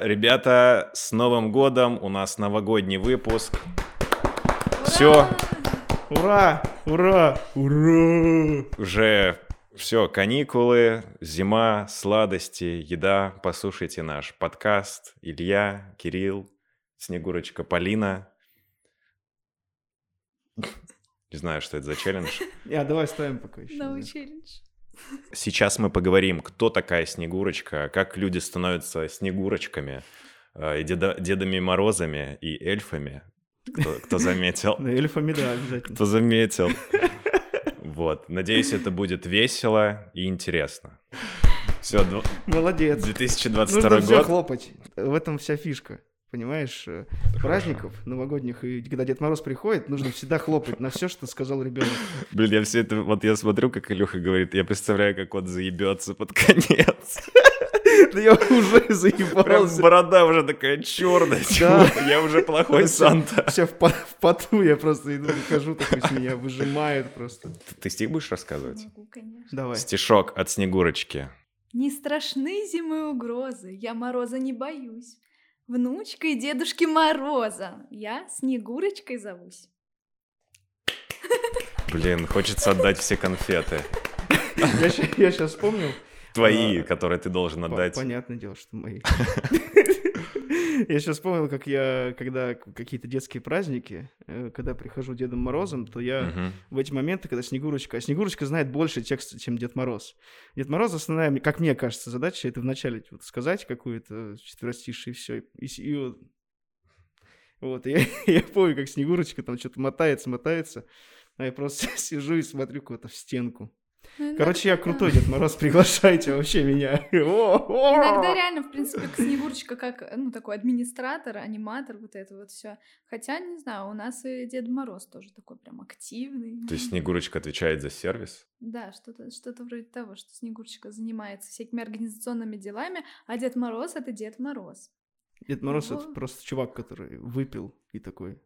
ребята, с Новым годом! У нас новогодний выпуск. Все, Ура! Ура! Ура! уже все, каникулы, зима, сладости, еда. Послушайте наш подкаст. Илья, Кирилл, Снегурочка, Полина. Не знаю, что это за челлендж. Я, давай ставим пока еще. Новый челлендж. Сейчас мы поговорим, кто такая Снегурочка, как люди становятся Снегурочками, э, и деда- Дедами Морозами и эльфами. Кто, кто заметил? Да, эльфами, да, обязательно. Кто заметил. Вот. Надеюсь, это будет весело и интересно. Все, Молодец. 2022 Нужно все год. хлопать. В этом вся фишка. Понимаешь, э, праздников новогодних, и когда Дед Мороз приходит, нужно всегда хлопать на все, что сказал ребенок. Блин, я все это... Вот я смотрю, как Илюха говорит, я представляю, как он заебется под конец. Да я уже Прям заебался. борода уже такая черная. Да. Я уже плохой Санта. Все в, по- в поту, я просто иду, выхожу, такой с меня выжимает просто. Ты стих будешь рассказывать? Могу, конечно. Давай. Стишок от Снегурочки. Не страшны зимы угрозы, я мороза не боюсь. Внучкой Дедушки Мороза, я Снегурочкой зовусь. Блин, хочется отдать все конфеты. Я, сейчас вспомнил. Твои, А, которые ты должен отдать. Понятное дело, что мои. Я сейчас вспомнил, как я, когда какие-то детские праздники, э, когда прихожу Дедом Морозом, то я Мгм. в эти моменты, когда Снегурочка... А Снегурочка знает больше текста, чем Дед Мороз. Дед Мороз основная, как мне кажется, задача это вначале вот сказать какую-то четверостишие и все. И, и вот, вот, и я, я помню, как Снегурочка там что-то мотается, мотается, а я просто сижу и смотрю куда-то в стенку. Ну, Короче, я крутой Дед Мороз, приглашайте вообще меня. Иногда реально, в принципе, Снегурочка, как, ну, такой администратор, аниматор, вот это вот все. Хотя, не знаю, у нас и Дед Мороз тоже такой прям активный. То есть Снегурочка отвечает за сервис? Да, что-то что вроде того, что Снегурочка занимается всякими организационными делами, а Дед Мороз — это Дед Мороз. Дед Мороз это Вот. просто чувак, который выпил и такой.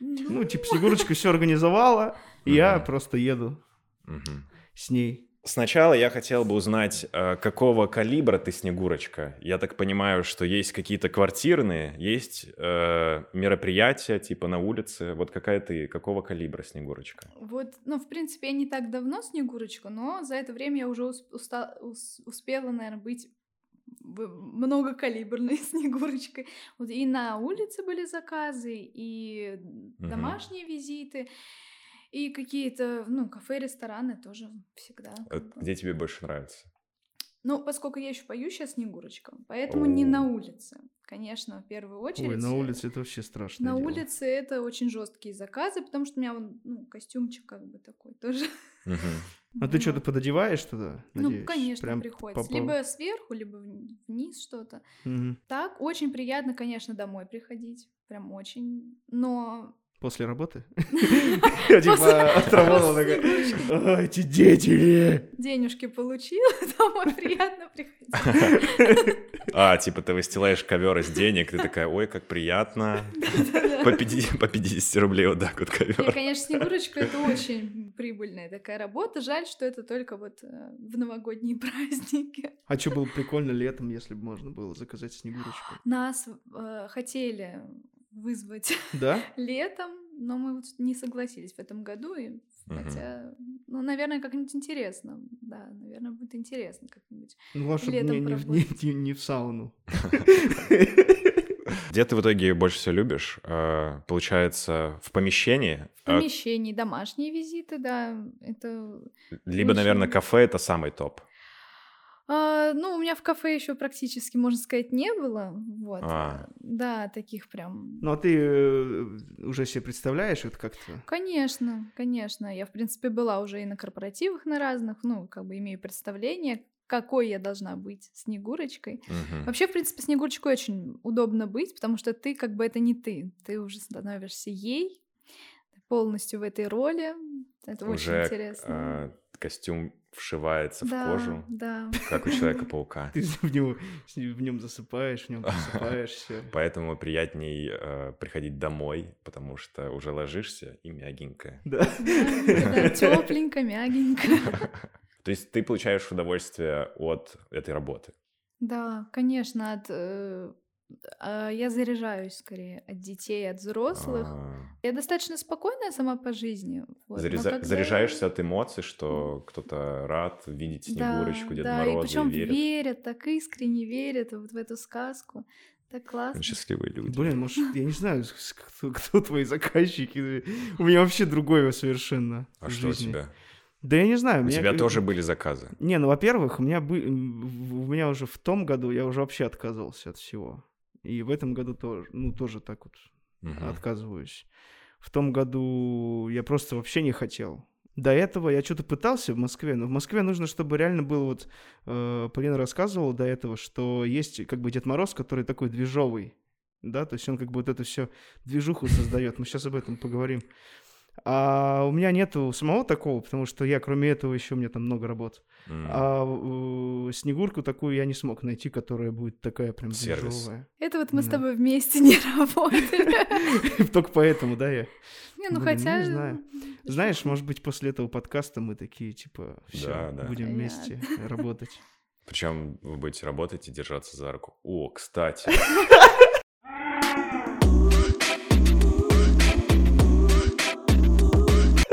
Ну, Ну, типа, Снегурочка все организовала, и я Мгм. просто еду Мгм. с ней. Сначала я хотел бы узнать, э, какого калибра ты Снегурочка. Я так понимаю, что есть какие-то квартирные, есть э, мероприятия типа на улице. Вот какая ты, какого калибра Снегурочка? Вот, ну, в принципе, я не так давно Снегурочка, но за это время я уже ус- уста- ус- успела, наверное, быть многокалиберной Снегурочкой. Вот и на улице были заказы, и домашние визиты, и какие-то, ну, кафе, рестораны тоже всегда. Бы. Где тебе больше нравится? Ну, поскольку я еще поющая Снегурочка, поэтому не на О. улице. Конечно, в первую очередь. Ой, на улице это вообще страшно. На улице это очень жесткие заказы, потому что у меня вон, ну, костюмчик как бы такой тоже. А ты что-то пододеваешь туда? Ну, надеюсь? конечно, Прям приходится. Либо сверху, либо вни- вниз что-то. Так, очень приятно, конечно, домой приходить. Прям очень. Но... После работы? Я типа отработала такая. Снегурочки «А, Эти дети! денежки получила, домой приятно приходить. А, типа ты выстилаешь ковер из денег, ты такая, ой, как приятно. По 50, по 50 рублей вот так вот ковер. конечно, Снегурочка — это очень прибыльная такая работа. Жаль, что это только вот э, в новогодние праздники. А что было бы прикольно летом, если бы можно было заказать Снегурочку? Нас э, хотели вызвать Да? летом, но мы вот не согласились в этом году. И, хотя, ну, наверное, как-нибудь интересно. Да, наверное, будет интересно как-нибудь. Ну, чтобы Летом не, не, в- не, не- в сауну. Где ты в итоге больше всего любишь? Э, Получается, в помещении? В А, помещении домашние визиты, да, это... Либо, наверное, кафе — это самый топ. А, ну, у меня в кафе еще практически, можно сказать, не было. Вот. А. Да, таких прям Ну, а ты э, уже себе представляешь это как-то? Конечно, конечно. Я, в принципе, была уже и на корпоративах на разных, ну, как бы имею представление, какой я должна быть Снегурочкой. Мгм. Вообще, в принципе, Снегурочкой очень удобно быть, потому что ты как бы это не ты. Ты уже становишься ей, полностью в этой роли. Это очень Уже интересно. э, костюм вшивается в да, кожу, да. как у Человека-паука. Ты в него, в нем засыпаешь, в нем просыпаешься. Поэтому приятней э, приходить домой, потому что уже ложишься и мягенькая. Да. Тепленько, мягенько. То есть ты получаешь удовольствие от этой работы. Да, конечно, от э, я заряжаюсь скорее от детей, от взрослых. А, Я достаточно спокойная сама по жизни. вот, зареза- когда- Заряжаешься от эмоций, что кто-то рад видеть Снегурочку, Деда да, и Мороза причем и верит. верят, так искренне верят вот в эту сказку. Так классно. Счастливые люди. Блин, может, я не знаю, кто, кто твои заказчики. У меня вообще другое совершенно. А в что у жизни. тебя? Да я не знаю. У меня- тебя тоже были заказы? Не, ну, во-первых, у меня, бы... у меня уже в том году я уже вообще отказывался от всего. И в этом году тоже, ну, тоже так вот Мгм. отказываюсь. В том году я просто вообще не хотел. До этого я что-то пытался в Москве, но в Москве нужно, чтобы реально был вот... Э, Полина рассказывала до этого, что есть как бы Дед Мороз, который такой движовый, да, то есть он как бы вот это все движуху создает. Мы сейчас об этом поговорим. А у меня нету самого такого, потому что я, кроме этого, еще у меня там много работ. М. А э, Снегурку такую я не смог найти, которая будет такая прям Сервис. движовая. Это вот мы с Да. тобой вместе не работали. Только поэтому, да, я. Не, ну Блин, хотя... не знаю. Знаешь, может быть, после этого подкаста мы такие, типа, все, будем вместе работать. Причем вы будете работать и держаться за руку. О, кстати.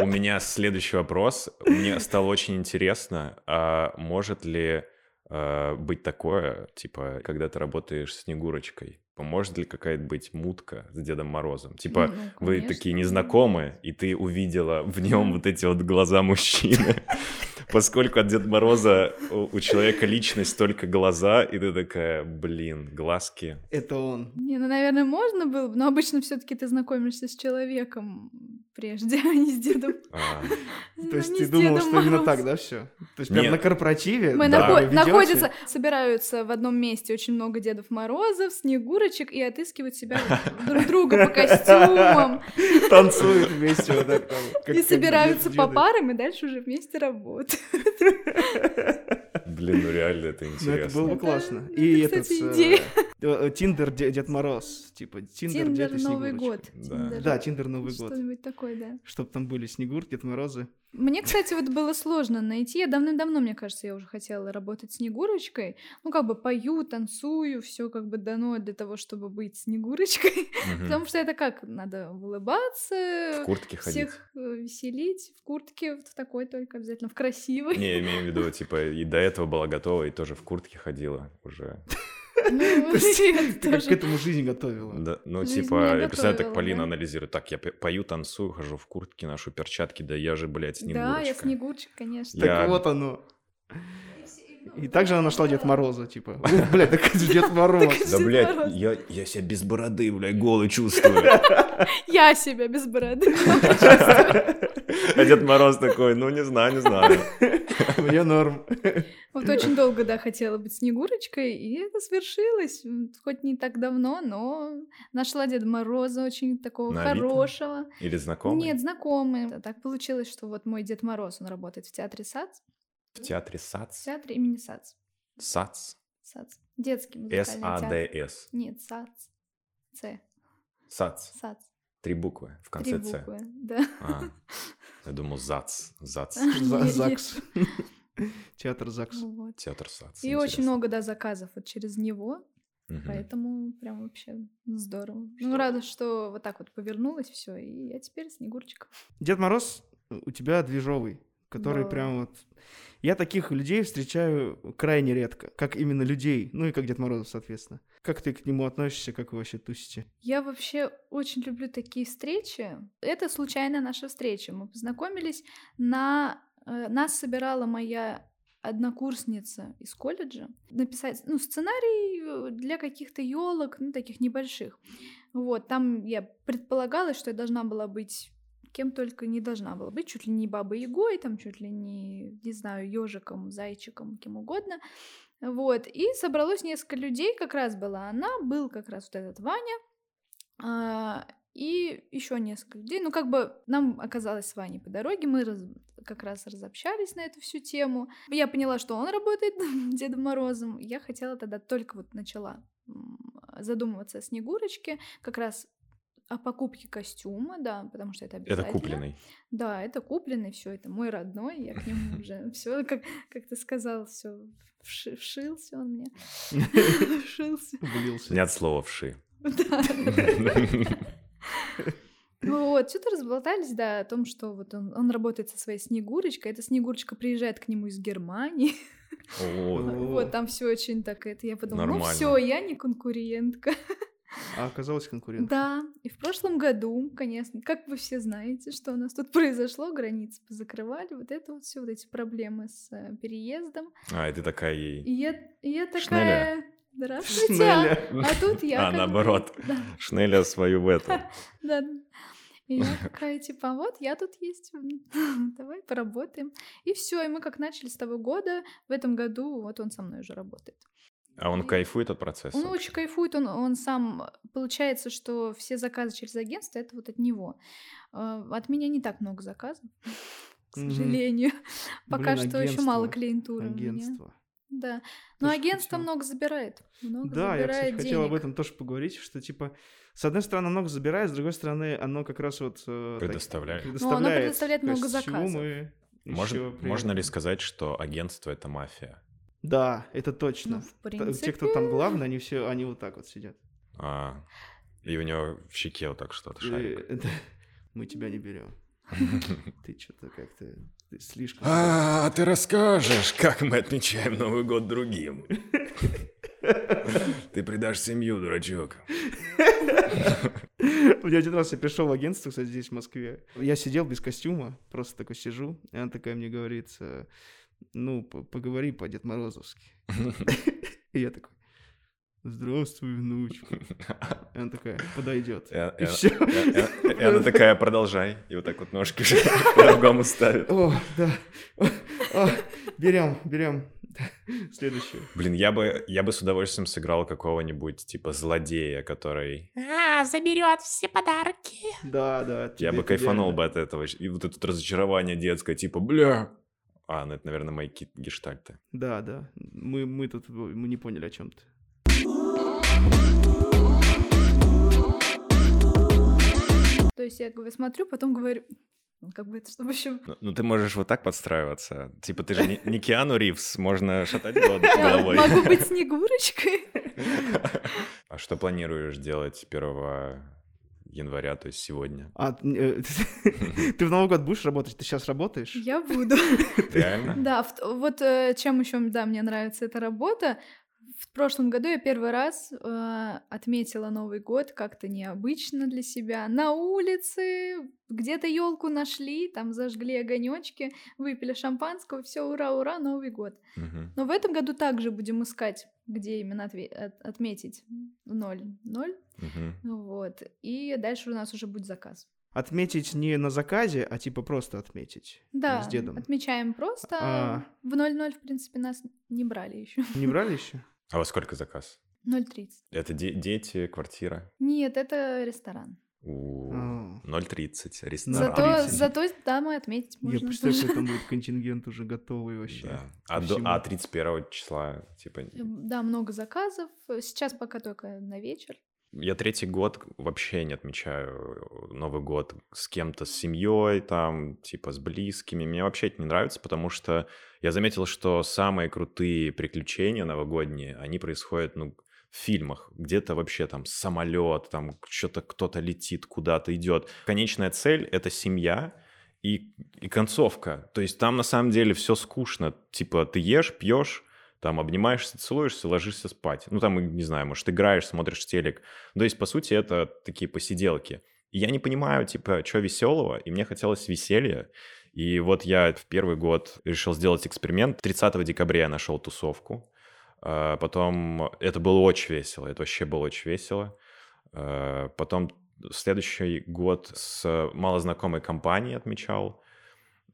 меня следующий вопрос. Мне стало очень интересно, а может ли э, быть такое, типа, когда ты работаешь с Снегурочкой, поможет ли какая-то быть мутка с Дедом Морозом? Типа, Ну, вы конечно. такие незнакомые, и ты увидела в нем вот эти вот глаза мужчины. Поскольку от Деда Мороза у, человека личность только глаза, и ты такая, блин, глазки. Это он. Не, ну, наверное, можно было бы, но обычно все таки ты знакомишься с человеком прежде, а не с Дедом. А, Ну, То есть не ты думал, что именно так, да, все? То есть прям на корпоративе Мы находятся, собираются в одном месте очень много Дедов Морозов, Снегурочек и отыскивают себя друг друга по костюмам. танцуют вместе вот так И собираются по парам, и дальше уже вместе работают. Блин, ну реально это Ну, это интересно. было бы Это- классно. это, И этот... э, э, Tinder Де- Дед Мороз. Типа Tinder Дед Новый год. Да. Tinder. Да, Tinder Новый год. Что-нибудь такое, да. Чтоб там были Снегур, Дед Морозы. Мне, кстати, вот было сложно найти. Я давным-давно, мне кажется, я уже хотела работать Снегурочкой. Ну, как бы пою, танцую, все как бы дано для того, чтобы быть Снегурочкой. Мгм. Потому что это как? Надо улыбаться, В куртке ходить. всех э, веселить, в куртке, в такой только обязательно, в красивой. Не, я имею в виду, типа, и до этого была готова, и тоже в куртке ходила уже. Ну, То есть это Ты как к этому жизнь готовила. Да, ну, Жизнь типа, я представляю, так Полина да. анализирует. Так, я пою, танцую, хожу в куртке, ношу перчатки, да я же, блядь, Снегурочка. Да, я Снегурчик, конечно. Так Я- вот оно. И также она нашла Дед Мороза, типа. Блядь, так Дед Мороз. Да, блядь, я, я себя без бороды, блядь, голый чувствую. Я себя без бороды. А Дед Мороз такой, ну, не знаю, не знаю. Мне норм. Вот очень долго, да, хотела быть Снегурочкой, и это свершилось. Хоть не так давно, но нашла Деда Мороза очень такого На хорошего. Или знакомый? Нет, знакомый. Так получилось, что вот мой Дед Мороз, он работает в театре САЦ, В театре в САЦ? театре имени САЦ. САЦ? САЦ. Детский музыкальный театр. С-А-Д-С. Нет, САЦ. С. САЦ. САЦ. Три буквы в Три конце С. буквы, да. А, я думал ЗАЦ. ЗАЦ. За- Нет, ЗАГС. Театр ЗАГС. Вот. Театр САЦ. И очень много, да, заказов вот через него, поэтому прям вообще здорово. Ну, рада, что вот так вот повернулось все, и я теперь Снегурчик. Дед Мороз у тебя движовый, который Да. прям вот... Я таких людей встречаю крайне редко, как именно людей, ну и как Дед Мороз, соответственно. Как ты к нему относишься, как вы вообще тусите? Я вообще очень люблю такие встречи. Это случайная наша встреча. Мы познакомились на... э, Нас собирала моя однокурсница из колледжа написать ну, сценарий э, для каких-то елок, ну, таких небольших. Вот, там я предполагала, что я должна была быть кем только не должна была быть, чуть ли не бабой Ягой, там чуть ли не, не знаю, ежиком, зайчиком, кем угодно. Вот, и собралось несколько людей, как раз была она, был как раз вот этот Ваня, а, и еще несколько людей. Ну, как бы нам оказалось с Ваней по дороге, мы раз- как раз разобщались на эту всю тему. Я поняла, что он работает Дедом Морозом. Я хотела тогда только вот начала задумываться о Снегурочке, как раз о покупке костюма, да, потому что это обязательно. Это купленный. Да, это купленный, все, это мой родной, я к нему уже все, как, как ты сказал, все вшился он мне. Вшился. Влился. Нет слова вши. Вот, что-то разболтались, да, о том, что вот он, он работает со своей Снегурочкой. Эта Снегурочка приезжает к нему из Германии. О, Вот, там все очень так, это я подумала, ну все, я не конкурентка. А оказалось конкурент. Да, и в прошлом году, конечно, как вы все знаете, что у нас тут произошло, границы позакрывали, вот это вот все, вот эти проблемы с э, переездом. А, и ты такая ей. И я, и я Шнеля. такая, здравствуйте, а, Шнеля. а тут я А, наоборот. да, Шнеля свою в эту. да. И я такая, типа, вот я тут есть, давай поработаем. И все, и мы как начали с того года, в этом году вот он со мной уже работает. А он кайфует от процесса? Он очень кайфует, он, он сам... Получается, что все заказы через агентство — это вот от него. Э, От меня не так много заказов, к сожалению. Пока что еще мало клиентуры у меня. Агентство. Да. Но агентство много забирает. Много Да, я, забирает кстати, хотел об денег. этом тоже поговорить, что, типа, с одной стороны, много забирает, с другой стороны, оно как раз вот... э, так- Предоставляет. предоставляет предоставляет много костюмы, Мож- ещё при Можно ли сказать, что агентство — это мафия? Да, это точно. Ну, в принципе... Те, кто там главный, они все, они вот так вот сидят. А, и у него в щеке вот так что-то И- шарик. Мы тебя не берем. Ты что-то как-то слишком... А, ты расскажешь, как мы отмечаем Новый год другим. Ты предашь семью, дурачок. У меня один раз я пришел в агентство, кстати, здесь, в Москве. Я сидел без костюма, просто такой сижу, и она такая мне говорит, э, ну, поговори по Дед Морозовски. И я такой, здравствуй, внучка. И она такая, подойдет. И- все. и- она такая, продолжай. И вот так вот ножки по-другому ставит. О, да. Берем, берем. Следующее. Блин, я бы, я бы с удовольствием сыграл какого-нибудь типа злодея, который... А, заберет все подарки. Да, да. Я бы кайфанул бы от этого. И вот это разочарование детское, типа, бля. А, ну это, наверное, мои ки- гештальты. Да, да. Мы, мы тут мы не поняли о чем ты. То есть я бы смотрю, потом говорю, ну, как бы это, чтобы еще... Ну, ну, ты можешь вот так подстраиваться. Типа ты же не, не Киану Ривз, можно шатать Я головой. могу быть Снегурочкой. А что планируешь делать 1 января, то есть сегодня? А, э, ты в Новый год будешь работать? Ты сейчас работаешь? Я буду. Реально? Да, вот э, чем еще, да, мне нравится эта работа. В прошлом году я первый раз э, отметила Новый год как-то необычно для себя. На улице где-то елку нашли, там зажгли огонечки, выпили шампанского, все, ура, ура, Новый год. Но в этом году также будем искать, где именно отве- от- отметить ноль, ноль. Мгм. Вот. И дальше у нас уже будет заказ. Отметить не на заказе, а типа просто отметить. Да, С дедом. отмечаем просто. А. В 0-0, в принципе, нас не брали еще. Не брали еще? А во сколько заказ? 0.30. Это де- дети, квартира? Нет, это ресторан. У, А. 0.30, Да, ресторан. Зато, 30. зато там и отметить Я можно. представляю, тоже. что там будет контингент уже готовый вообще. Да. А, до- а 31 числа, типа, Да, много заказов. Сейчас пока только на вечер. Я третий год вообще не отмечаю Новый год с кем-то, с семьей, там, типа, с близкими. Мне вообще это не нравится, потому что я заметил, что самые крутые приключения новогодние, они происходят, ну, в фильмах. Где-то вообще там самолет, там что-то кто-то летит, куда-то идет. Конечная цель — это семья и, и концовка. То есть там на самом деле все скучно. Типа ты ешь, пьешь, там обнимаешься, целуешься, ложишься спать. Ну, там, не знаю, может, играешь, смотришь телек. То есть, по сути, это такие посиделки. И я не понимаю, типа, что веселого, и мне хотелось веселья. И вот я в первый год решил сделать эксперимент. 30 декабря я нашел тусовку. А, Потом это было очень весело, это вообще было очень весело. А, Потом следующий год с малознакомой компанией отмечал.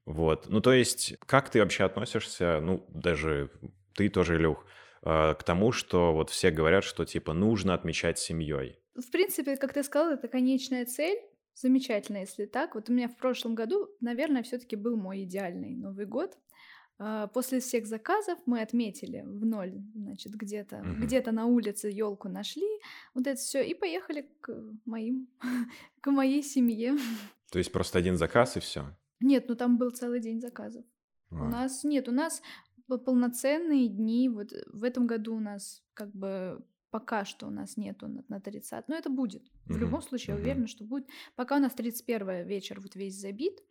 Вот. Ну, то есть, как ты вообще относишься, ну, даже ты тоже, Илюх, э, к тому, что вот все говорят, что, типа, нужно отмечать семьей. В принципе, как ты сказал, это конечная цель. Замечательно, если так. Вот у меня в прошлом году, наверное, все-таки был мой идеальный Новый год. А, После всех заказов мы отметили в ноль, значит, где-то Мгм. где-то на улице елку нашли, вот это все, и поехали к моим, к моей семье. То есть просто один заказ и все. Нет, ну там был целый день заказов. А. У нас нет, у нас по- полноценные дни. Вот в этом году у нас как бы пока что у нас нету на, на 30. Но это будет. В Мгм, любом случае, я уверена, что будет. Пока у нас 31 вечер вот весь забит.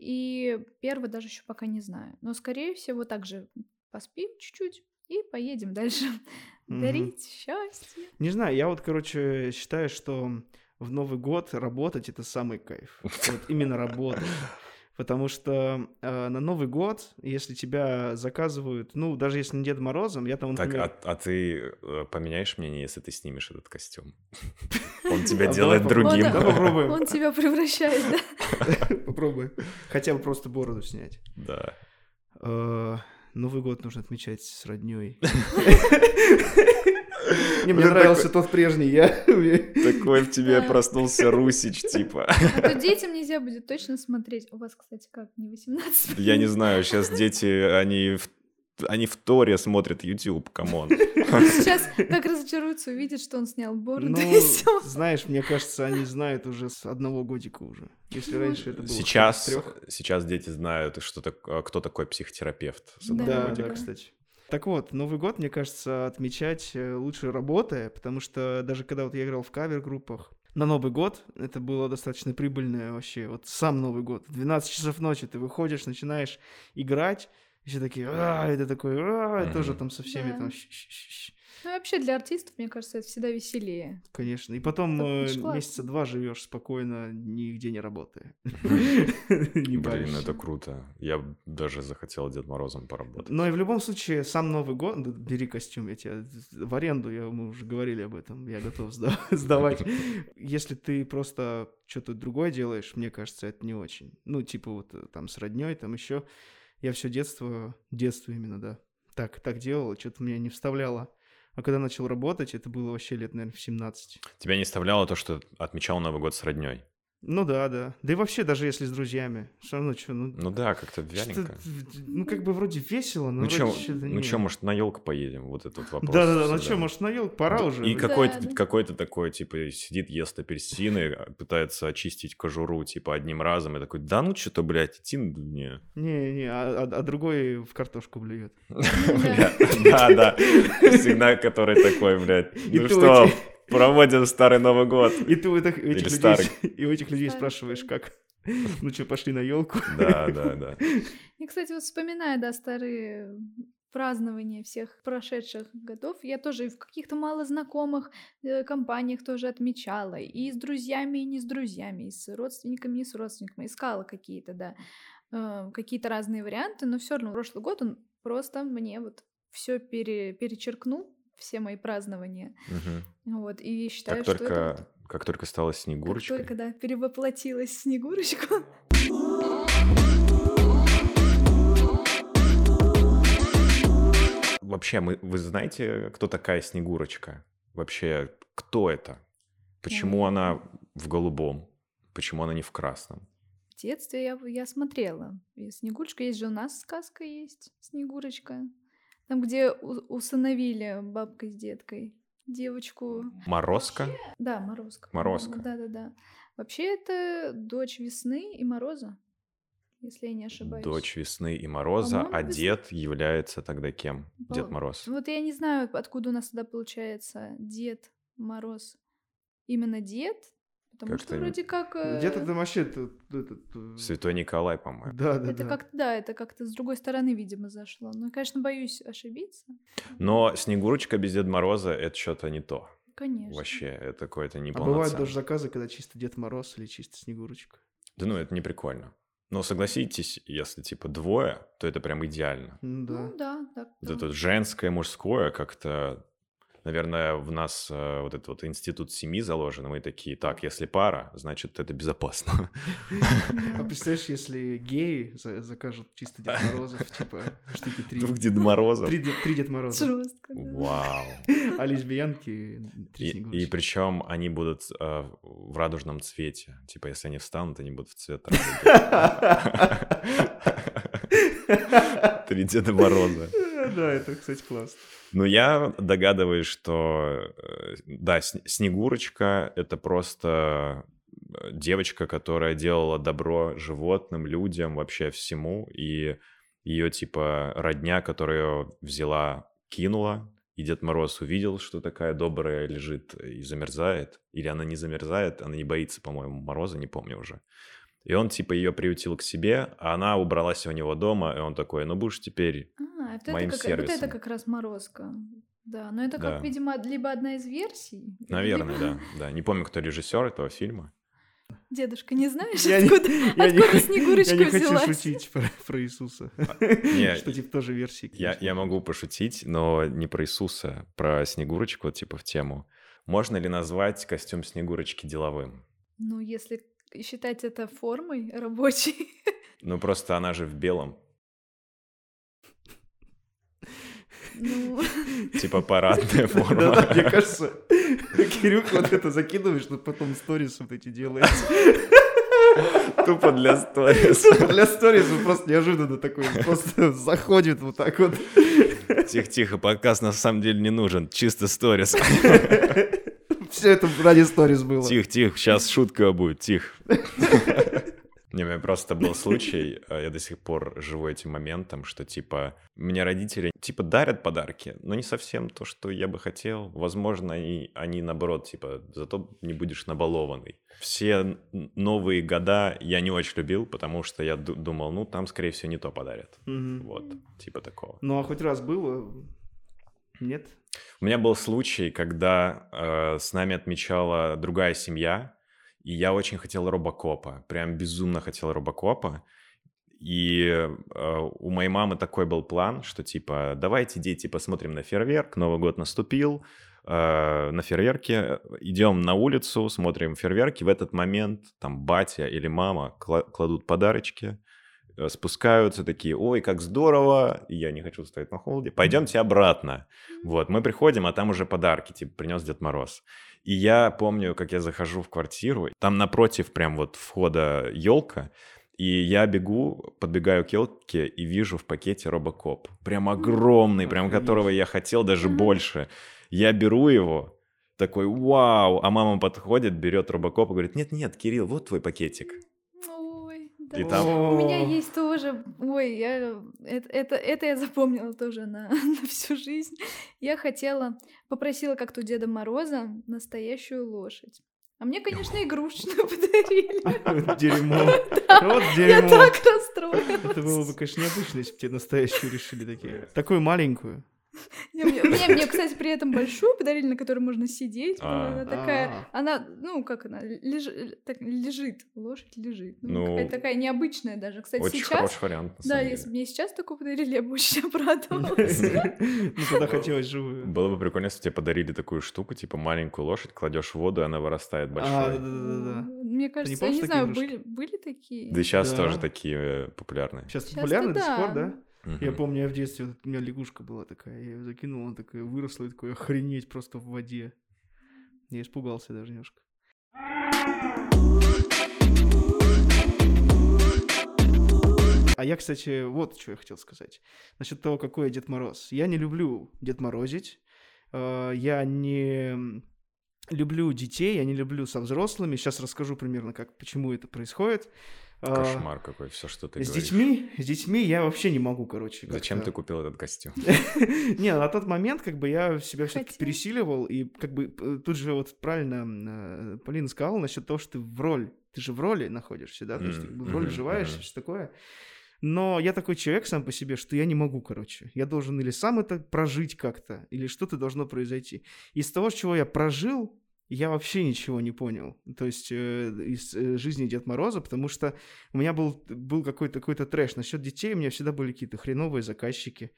И первый даже еще пока не знаю. Но, скорее всего, также поспим чуть-чуть и поедем дальше Мгм. дарить счастье. Не знаю, я вот, короче, считаю, что в Новый год работать это самый кайф. Вот именно работать. Потому что э, на Новый год, если тебя заказывают, ну, даже если не Дед Морозом, я там, Так, например... а, а ты э, поменяешь мнение, если ты снимешь этот костюм? Он тебя А делает другим. Попробуем. Он тебя превращает, да? Попробуй. Хотя бы просто бороду снять. Да. Э, Новый год нужно отмечать с родней. Не, мне Блин, нравился такой- тот прежний, я... Такой в тебе проснулся Русич, типа. А то детям нельзя будет точно смотреть. У вас, кстати, как, не 18? Я не знаю, сейчас дети, они в, они в Tor е смотрят YouTube, come on. Сейчас так разочаруются, увидят, что он снял бороду Ну, и все. знаешь, мне кажется, они знают уже с одного годика уже. Если Ну, раньше это было Сейчас, сейчас дети знают, что так, кто такой психотерапевт. с Да, одного Да, годика. да, кстати. Так вот, Новый год, мне кажется, отмечать э, лучше работая, потому что даже когда вот я играл в кавер-группах, на Новый год это было достаточно прибыльное вообще. Вот сам Новый год. В 12 часов ночи ты выходишь, начинаешь играть, и все такие, а, это такой, а, тоже там со всеми там. Ну, вообще для артистов, мне кажется, это всегда веселее. конечно. И потом э, месяца два живешь спокойно, нигде не работая. Блин, это круто. Я даже захотел Дед Морозом поработать. Но и в любом случае, сам Новый год, бери костюм, я тебе в аренду, я, мы уже говорили об этом, я готов сда- сдавать. Если ты просто что-то другое делаешь, мне кажется, это не очень. Ну, типа вот э, там с родней, там еще. Я все детство, детство именно, да, так, так делал, что-то меня не вставляло. А когда начал работать, это было вообще лет, наверное, в 17. Тебя не вставляло то, что отмечал Новый год с родней? Ну да, да. Да и вообще, даже если с друзьями, все равно что, ну... Ну да, как-то вяленько. ну, как бы вроде весело, но Ну чё, вроде что-то ну чё, может, на елку поедем? Вот этот вопрос. Да-да-да, ну что, может, на елку пора Да, уже? И Да. какой-то, да. какой-то такой, типа, сидит, ест апельсины, а, пытается очистить кожуру, типа, одним разом, и такой, да ну что-то, блядь, идти мне. Не-не, а, а- а другой в картошку блюет. Бля, Да, да, всегда который такой, блядь, И ну что, проводим старый Новый год. И ты у этих, у этих Или людей, старый. и у этих людей спрашиваешь, как? Ну что, пошли на елку? Да, да, да. Я, кстати, вот вспоминаю, да, старые празднования всех прошедших годов. Я тоже и в каких-то малознакомых э, компаниях тоже отмечала. И с друзьями, и не с друзьями, и с родственниками, и не с родственниками. Искала какие-то, да, э, какие-то разные варианты, но все равно прошлый год он просто мне вот все перечеркнул, все мои празднования. Мгм. Вот, и считаю, Как что это вот как только стала как Снегурочкой. только, да, перевоплотилась в Снегурочку. Вообще, мы, вы знаете, кто такая Снегурочка? Вообще, кто это? Почему Ой. она в голубом? Почему она не в красном? В детстве я, я смотрела. И Снегурочка есть же у нас сказка есть. Снегурочка. Там, где усыновили бабка с деткой девочку. Морозка? Да, Морозка. Морозко. Да, да, да. Вообще это дочь весны и Мороза, если я не ошибаюсь. Дочь весны и мороза, а весна. дед является тогда кем? Дед По- Мороз. Вот я не знаю, откуда у нас тогда получается Дед Мороз. Именно дед, потому Как-то что вроде как... э, Где-то там вообще... э, Святой Николай, по-моему. Да, да, Это да. как-то, да, это как-то с другой стороны, видимо, зашло. Но, конечно, боюсь ошибиться. Но Снегурочка без Деда Мороза — это что-то не то. Конечно. Вообще, это какое-то А бывают неполноценное. даже заказы, когда чисто Дед Мороз или чисто Снегурочка. Да ну, это не прикольно. Но согласитесь, если типа двое, то это прям идеально. Ну да. Ну да, так. Вот да. это женское, мужское как-то... Наверное, в нас э, вот этот вот институт семьи заложен, мы такие, так, если пара, значит, это безопасно. А представляешь, если геи за- закажут чисто Дед Морозов, типа штуки три. Двух Деда Морозов. Три, Дед- Дед да. Вау. А лесбиянки три И, причем они будут э, в радужном цвете. Типа, если они встанут, они будут в цвет радуги. Три Деда Мороза. Да, это, кстати, классно. Ну, я догадываюсь, что, э, да, Снегурочка — это просто э, девочка, которая делала добро животным, людям, вообще всему, и ее, типа, родня, которая взяла, кинула, и Дед Мороз увидел, что такая добрая лежит и замерзает, или она не замерзает, она не боится, по-моему, мороза, не помню уже. И он, типа, ее приютил к себе, а она убралась у него дома, и он такой, ну, будешь теперь А, это, Моим как, вот это сервисом. как раз морозка. Да, но это Да. как, видимо, либо одна из версий. Наверное, либо- да. Да, не помню, кто режиссер этого фильма. Дедушка, не знаешь, Я не- откуда, Я не, откуда Снегурочка я не хочу взялась? шутить про, про Иисуса. не, Что типа тоже версии. Я, я могу пошутить, но не про Иисуса, про Снегурочку, типа в тему. Можно ли назвать костюм Снегурочки деловым? Ну, если считать это формой рабочей. Ну, просто она же в белом. Ну, Типа парадная форма. Мне кажется, Кирюх вот это закидываешь, но потом сторис вот эти делает. Тупо для сторис. Для сторис просто неожиданно такой, просто заходит вот так вот. Тихо-тихо, подкаст на самом деле не нужен, чисто сторис. Все это ради сторис было. Тихо-тихо, сейчас шутка будет, тихо. Не, у меня просто был случай, э, я до сих пор живу этим моментом, что, типа, мне родители, типа, дарят подарки, но не совсем то, что я бы хотел. Возможно, и они, наоборот, типа, зато не будешь набалованный. Все новые года я не очень любил, потому что я ду- думал, ну, там, скорее всего, не то подарят. Мгм. Вот, типа такого. Ну а хоть раз было? Нет? У меня был случай, когда э, с нами отмечала другая семья, и я очень хотел Робокопа, прям безумно хотел Робокопа. И э, у моей мамы такой был план, что типа, давайте, дети, посмотрим на фейерверк, Новый год наступил, э, на фейерверке идем на улицу, смотрим фейерверки, в этот момент там батя или мама кла- кладут подарочки, спускаются такие, ой, как здорово, я не хочу стоять на холоде, пойдемте обратно. Вот, мы приходим, а там уже подарки, типа, принес Дед Мороз. И я помню, как я захожу в квартиру, там напротив прям вот входа елка, и я бегу, подбегаю к елке и вижу в пакете Робокоп. Прям огромный, прям которого я хотел даже больше. Я беру его, такой, вау, а мама подходит, берет Робокоп и говорит, нет-нет, Кирилл, вот твой пакетик. Да. И там- У меня есть тоже, ой, я, это, это, это я запомнила тоже на, на всю жизнь. Я хотела, попросила как-то у Деда Мороза настоящую лошадь. А мне, конечно, игрушечную подарили. Дерьмо. Вот Я дерьмо. так расстроилась. Это было бы, конечно, необычно, если бы тебе настоящую решили такие. Такую маленькую. Не, Мне, мне, мне, кстати, при этом большую подарили, на которой можно сидеть. А. Она такая, А. она, ну, как она, так, лежит, лошадь лежит. Ну, Ну, какая-то такая необычная даже. Кстати, Очень сейчас... хороший вариант, Да, если бы мне сейчас такое подарили, я бы очень обрадовалась. Ну, тогда хотелось живую. Было бы прикольно, если тебе подарили такую штуку, типа маленькую лошадь, кладешь в воду, и она вырастает большой. А, да-да-да. Мне кажется, я не знаю, были, были такие. Да сейчас тоже такие э, популярные. Сейчас Щас-то популярно до сих пор, да. Да? Я помню, я в детстве, у меня лягушка была такая, я ее закинул, она такая выросла, и такой охренеть просто в воде. Я испугался даже немножко. А я, кстати, вот что я хотел сказать. Насчет того, какой я Дед Мороз. Я не люблю Дед Морозить. Э, Я не люблю детей, я не люблю со взрослыми. Сейчас расскажу примерно, как, почему это происходит. Кошмар какой, все, что ты С говоришь. детьми, с детьми я вообще не могу, короче. Зачем ты купил этот костюм? Не, на тот момент как бы я себя все-таки пересиливал, и как бы тут же вот правильно э, Полина сказала насчет того, что ты в роль, ты же в роли находишься, да, то есть ты в роли вживаешься, все такое. Но я такой человек сам по себе, что я не могу, короче. Я должен или сам это прожить как-то, или что-то должно произойти. Из того, чего я прожил, я вообще ничего не понял. То есть э, из э, жизни Дед Мороза, потому что у меня был, был какой-то какой трэш. Насчет детей у меня всегда были какие-то хреновые заказчики.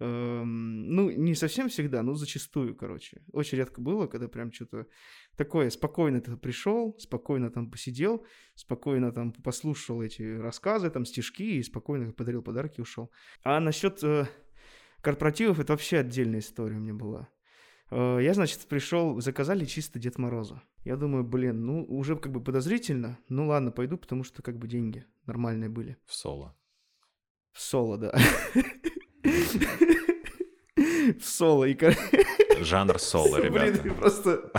Эм, ну, не совсем всегда, но зачастую, короче. Очень редко было, когда прям что-то такое, спокойно ты пришел, спокойно там посидел, спокойно там послушал эти рассказы, там стишки и спокойно подарил подарки и ушел. А насчет э, корпоративов это вообще отдельная история у меня была. Э, Я, значит, пришел, заказали чисто Дед Мороза. Я думаю, блин, ну, уже как бы подозрительно. Ну, ладно, пойду, потому что как бы деньги нормальные были. В соло. В соло, да. В соло. И, Жанр соло, Блин, ребята. и просто...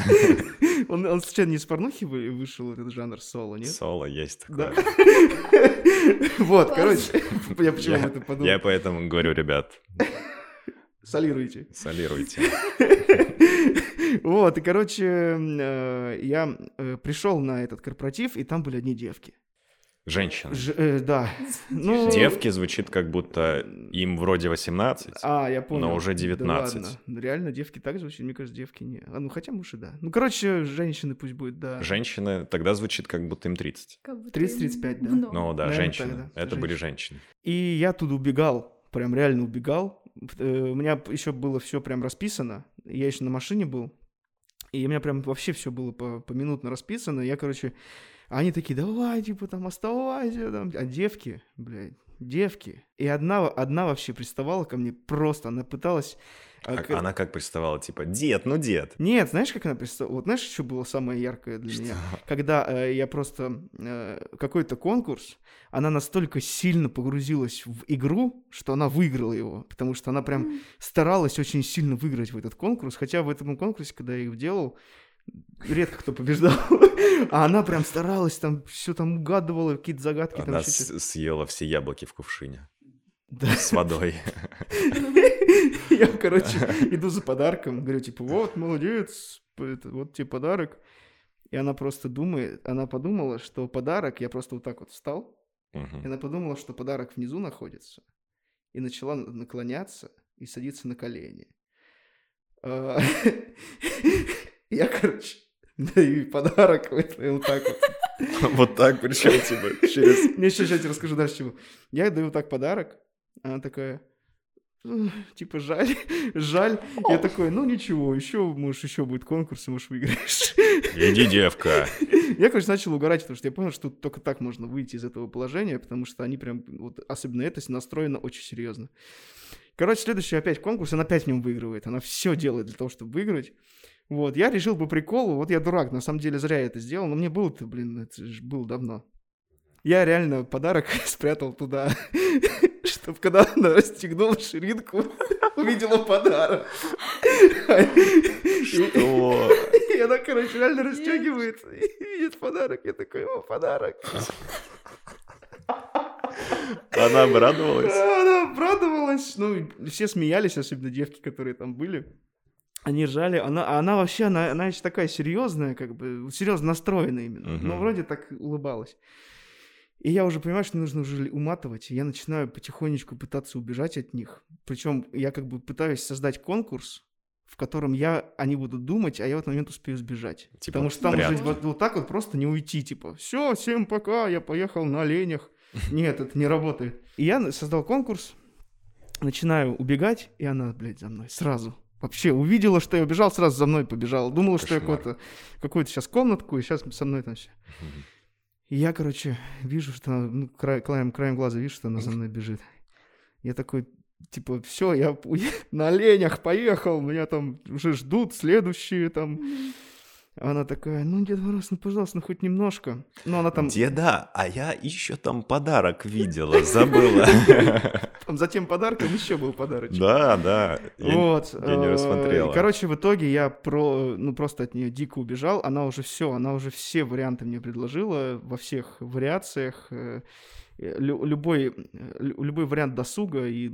Он, он случайно не из порнухи вы- вышел, этот жанр соло, нет? Соло есть Да. такое. Вот, Класс. короче, я почему это подумал. Я поэтому говорю, ребят, Солируйте. солируйте. Вот, и, короче, э, я э, пришел на этот корпоратив, и там были одни девки. Женщины. Ж- э, да. Ну, Девки звучит как будто им вроде 18. А, я понял. но уже Да 19. ладно. Ну, Реально, девки так звучат? Мне кажется, девки не. А, ну, хотя, может, и да. Ну, короче, женщины пусть будет, да. Женщины тогда звучит как будто им 30. Как будто 30-35, да. много. Ну да, Наверное, женщины. так, да. Это были Женщины. женщины. И я туда убегал, прям реально убегал. Э, У меня еще было все прям расписано. Я еще на машине был. И у меня прям вообще все было по- поминутно расписано. Я, короче, они такие, давай, типа, там, оставайся. Там. А девки, блядь, девки. И одна, одна вообще приставала ко мне просто. Она пыталась... А- Она как приставала, типа, дед, ну дед. Нет, знаешь, как она приставала? Вот знаешь, что было самое яркое для меня? когда э, я просто э, какой-то конкурс, она настолько сильно погрузилась в игру, что она выиграла его, потому что она прям старалась очень сильно выиграть в этот конкурс, хотя в этом конкурсе, когда я их делал, редко кто побеждал, а она прям старалась, там все там угадывала, какие-то загадки. там Она с- съела все яблоки в кувшине. с водой. Я, короче, иду за подарком, говорю, типа, вот, молодец, вот тебе подарок. И она просто думает, она подумала, что подарок, я просто вот так вот встал, И она подумала, что подарок внизу находится, и начала наклоняться и садиться на колени. А, Я, короче, даю подарок, вот так вот. Вот так, причем, типа, через... Не, сейчас я тебе расскажу дальше чего. Я даю так подарок, она такая, «Ugh, типа, жаль, жаль. Я такой, ну ничего, еще, может, еще будет конкурс, и, может, выиграешь. Иди, девка. Я, короче, начал угорать, потому что я понял, что только так можно выйти из этого положения, потому что они прям, вот, особенно это, настроено очень серьезно. Короче, следующий опять конкурс, она опять в нем выигрывает. Она все делает для того, чтобы выиграть. Вот, я решил по приколу, вот я дурак, на самом деле зря я это сделал, но мне было-то, блин, это же было давно. Я реально подарок спрятал туда, чтобы когда она расстегнула ширинку, увидела подарок. Что? И она, короче, реально расстегивает и видит подарок. Я такой, о, подарок. Она обрадовалась. Она обрадовалась. Ну, все смеялись, особенно девки, которые там были. Они ржали. Она, а она вообще, она, она еще такая серьезная, как бы, серьезно настроенная именно. Но Мгм. вроде так улыбалась. И я уже понимаю, что нужно уже уматывать. И я начинаю потихонечку пытаться убежать от них. Причем я как бы пытаюсь создать конкурс, в котором я, они будут думать, а я в этот момент успею сбежать. Типа Потому что там уже вот, вот так вот просто не уйти, типа, все, всем пока, я поехал на оленях. Нет, это не работает. И я создал конкурс, начинаю убегать, и она, блядь, за мной сразу. Вообще увидела, что я убежал, сразу за мной побежала. Думала, что я Кошмар. какую-то, сейчас комнатку, и сейчас со мной там все. Мгм. Я, короче, вижу, что она, ну, край- краем, краем глаза вижу, что она за мной бежит. Я такой, типа, все, я на оленях поехал, меня там уже ждут следующие там. Она такая, ну, Дед Мороз, ну, пожалуйста, ну, хоть немножко. Ну, она там, Деда, а я еще там подарок видела, забыла. там за тем подарком еще был подарочек. Да, да. Я- Вот. я не э, рассмотрела. Короче, в итоге я про, ну, просто от нее дико убежал. Она уже все, она уже все варианты мне предложила во всех вариациях. Э, лю- любой, лю- любой вариант досуга и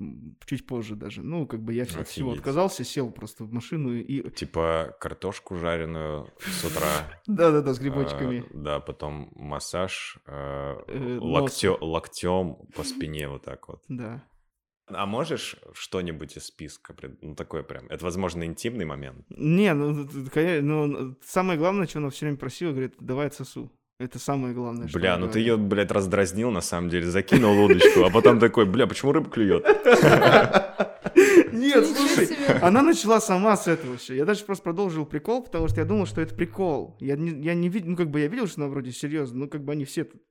чуть позже даже. Ну, как бы я от всего Офигеть. отказался, сел просто в машину и... Типа картошку жареную с утра. Да-да-да, с а, грибочками. Да, потом массаж Э, локтем, по спине вот так вот. Да. А можешь что-нибудь из списка? Ну, такой прям. Это, возможно, интимный момент. Не, ну, т- т- коне- ну, самое главное, что она все время просила, говорит, давай отсосу. Это самое главное. что Бля, ну ты ее, блядь, раздразнил, на самом деле, закинул удочку, а потом такой, бля, почему рыба клюет? Нет, слушай, она начала сама с этого все. Я даже просто продолжил прикол, потому что я думал, что это прикол. Я не, я не видел, ну как бы я видел, что она вроде серьезно, ну как бы они все, тут-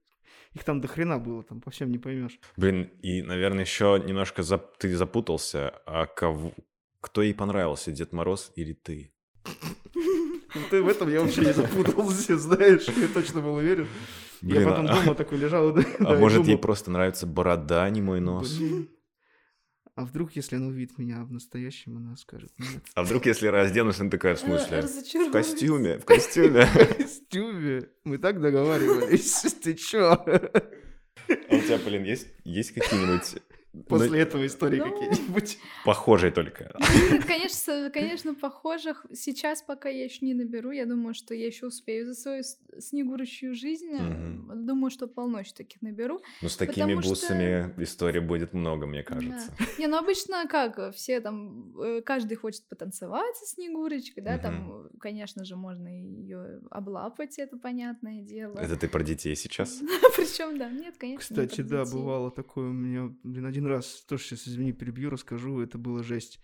их там до хрена было, там по всем не поймешь. Блин, и, наверное, еще немножко зап- ты запутался. А кого... кто ей понравился, Дед Мороз или ты? Ну, Ты в этом я вообще не запутался, знаешь, я точно был уверен. Я Блин, потом а- дома такой лежал. да, А и может, ей думал, просто нравится борода, а не мой нос? «Блин, А вдруг, если она увидит меня в настоящем, она скажет, нет. А вдруг, если разденусь, она такая, в смысле? В костюме, в костюме. В костюме. Мы так договаривались. Ты чё? А у тебя, блин, есть, есть какие-нибудь После этого истории Ну. какие-нибудь. похожие только? Ну, Конечно, конечно, похожих сейчас пока я еще не наберу. Я думаю, что я еще успею за свою снегурочью жизнь. Мгм. Думаю, что полно еще таких наберу. Ну, с такими Потому что- бусами историй будет много, мне кажется. Да. Не, ну обычно как, все там, э, каждый хочет потанцевать со Снегурочкой, да, там, э, конечно же, можно ее облапать, это понятное дело. Это ты про детей сейчас? Причем, да, нет, конечно. не Кстати, про да, детей. бывало такое у меня, блин, один раз, тоже сейчас, извини, перебью, расскажу, это было жесть.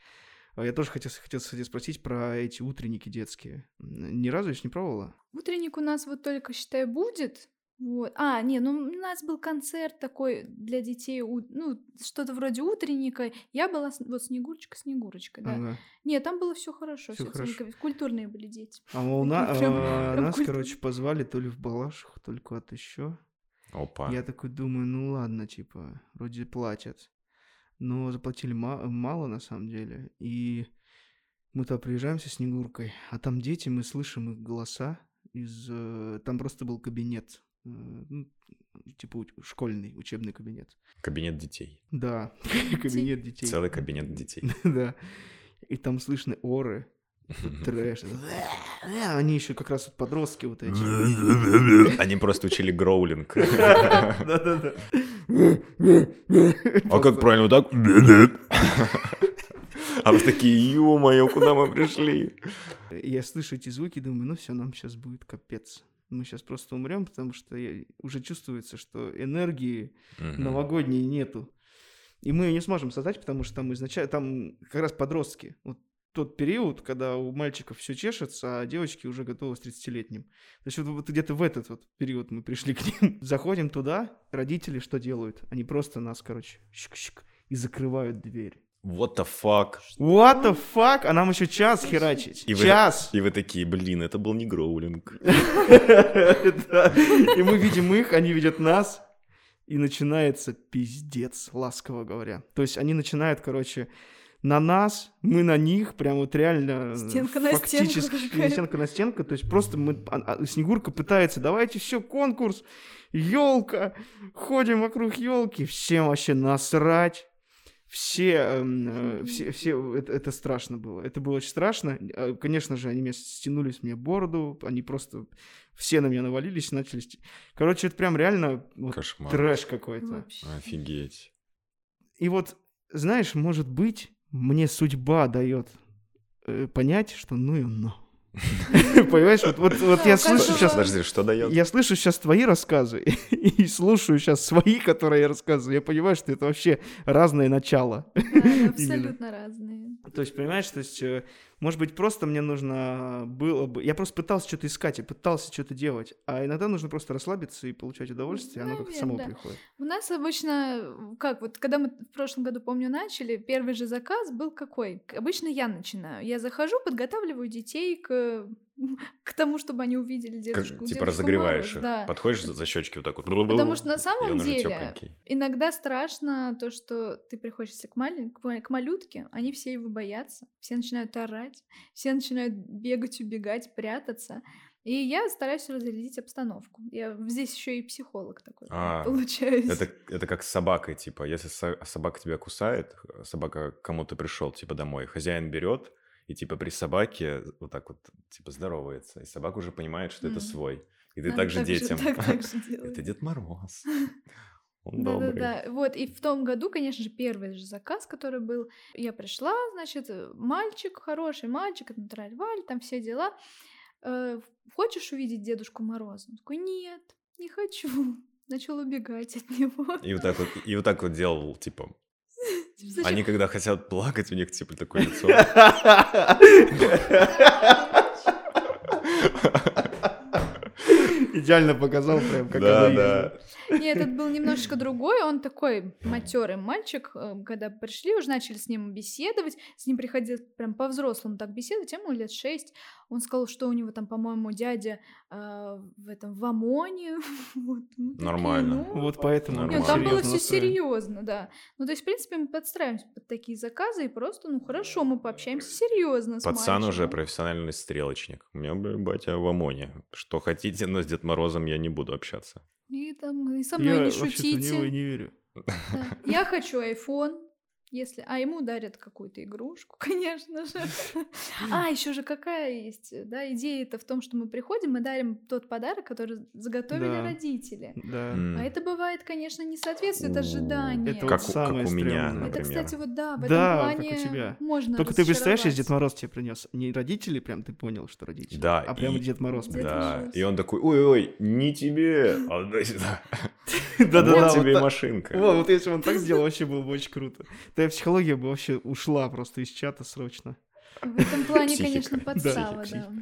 А Я тоже хотел, хотел, кстати, спросить про эти утренники детские. Ни разу еще не пробовала? Утренник у нас вот только, считай, будет. Вот. А, не, ну у нас был концерт такой для детей, ну, что-то вроде утренника. Я была вот Снегурочка-Снегурочка, да. Ага. Нет, там было все хорошо, все хорошо. культурные были дети. А у на- прям- а, прям нас, короче, позвали то ли в Балашиху, то ли куда-то еще. Опа. Я такой думаю, ну ладно, типа, вроде платят. Но заплатили ма- мало на самом деле. И мы туда приезжаем со Снегуркой, а там дети, мы слышим их голоса из... э, Там просто был кабинет, э, ну, типа школьный учебный кабинет. Кабинет детей. Да, кабинет детей. Целый кабинет детей. Да. И там слышны оры, трэш. Они еще как раз вот подростки вот эти. Они просто учили гроулинг. А как правильно вот так? А вы такие, ё-моё, куда мы пришли? Я слышу эти звуки, думаю, ну все, нам сейчас будет капец. Мы сейчас просто умрем, потому что уже чувствуется, что энергии новогодней нету. И мы ее не сможем создать, потому что там изначально, там как раз подростки. Вот тот период, когда у мальчиков все чешется, а девочки уже готовы с 30-летним. То есть вот, вот где-то в этот вот период мы пришли к ним. Заходим туда, родители что делают? Они просто нас, короче, щик-щик, и закрывают дверь. What the fuck? What the fuck? А нам еще час херачить. И вы- час! И вы такие, блин, это был не гроулинг. И мы видим их, они видят нас, и начинается пиздец, ласково говоря. То есть они начинают, короче, на нас, мы на них, прям вот реально... Стенка на стенку фактически какая-то. стенка на стенку. То есть просто мы... а- а Снегурка пытается, давайте все, конкурс, елка, ходим вокруг елки, всем вообще насрать. Все, эм, э, все, все, это, это страшно было. Это было очень страшно. Э, Конечно же, они мне стянули с меня бороду, они просто все на меня навалились, начали... Короче, это прям реально вот Кошмар. трэш какой-то. Офигеть. И вот, знаешь, может быть, мне судьба дает э, понять, что ну и ну. Понимаешь, вот, вот, вот я слышу сейчас... Подожди, что дает? Я слышу сейчас твои рассказы и слушаю сейчас свои, которые я рассказываю. Я понимаю, что это вообще разное начало. Да, абсолютно разные. То есть, понимаешь, то есть, э, может быть, просто мне нужно было бы... Я просто пытался что-то искать, я пытался что-то делать. А иногда нужно просто расслабиться и получать удовольствие, оно как-то само да. приходит. У нас обычно, как вот, когда мы в прошлом году, помню, начали, первый же заказ был какой? Обычно я начинаю. Я захожу, подготавливаю детей к, к тому, чтобы они увидели Как, дедушку. типа Дедушку разогреваешь Мороз, их. Да. Подходишь за за щечки вот так вот. Потому что на самом деле иногда страшно то, что ты приходишь к, малень- к ма- к малютке, они все его боятся, все начинают орать, все начинают бегать, убегать, прятаться. И я стараюсь разрядить обстановку. Я здесь еще и психолог такой А, получаюсь. Это, это как с собакой, типа, если со- собака тебя кусает, собака кому-то пришел, типа, домой, хозяин берет и, типа, при собаке вот так вот, типа, здоровается, и собака уже понимает, что это Мгм. свой. И ты также так же- детям. так- так же. Это Дед Мороз. Он добрый. Да-да-да. Вот, и в том году, конечно же, первый же заказ, который был, я пришла, значит, э, мальчик, хороший мальчик, это траль-валь, там все дела. Э, Хочешь увидеть Дедушку Мороза? Он такой, нет, не хочу. Начал убегать от него. И вот так вот, и вот так вот делал, типа, Зачем? они когда хотят плакать, у них, типа, такое лицо. Идеально показал прям, как Да, оно да. Нет, этот был немножечко другой, он такой матерый мальчик. э, Когда пришли, уже начали с ним беседовать, с ним приходилось прям по-взрослому так беседовать, ему лет шесть. Он сказал, что у него там, по-моему, дядя э, в этом, в ОМОНе. Вот, такие, Нормально. «Ну, Вот поэтому Нормально. нет, там было все серьезно, да. Ну, то есть, в принципе, мы подстраиваемся под такие заказы и просто, ну, хорошо, мы пообщаемся серьезно с Пацан уже профессиональный стрелочник. У меня, батя в ОМОНе. Что хотите, но с Дед Морозом я не буду общаться. И там, и со Я мной не вообще-то в шутите. и не верю. Да. Я хочу iPhone, если... А ему дарят какую-то игрушку, конечно же. А, еще же какая есть, да, идея-то в том, что мы приходим и дарим тот подарок, который заготовили Да. родители. Да. А это бывает, конечно, не соответствует ожиданиям. это Как, вот самое как у меня, стрёмное. Это, например. кстати, вот да, в этом Да, как плане у тебя. можно Только ты представляешь, если Дед. Мороз тебе принес не родители, прям ты понял, что родители, Да, а прямо и- Дед Мороз. Дед принес. Да, Мороз. и он такой, ой-ой, не тебе, отдай сюда. Да-да-да, Вот вот тебе и машинка. Во, вот если бы он так сделал, вообще было бы очень круто. Твоя психология бы вообще ушла просто из чата срочно. В этом плане, конечно, Да. подстава, да.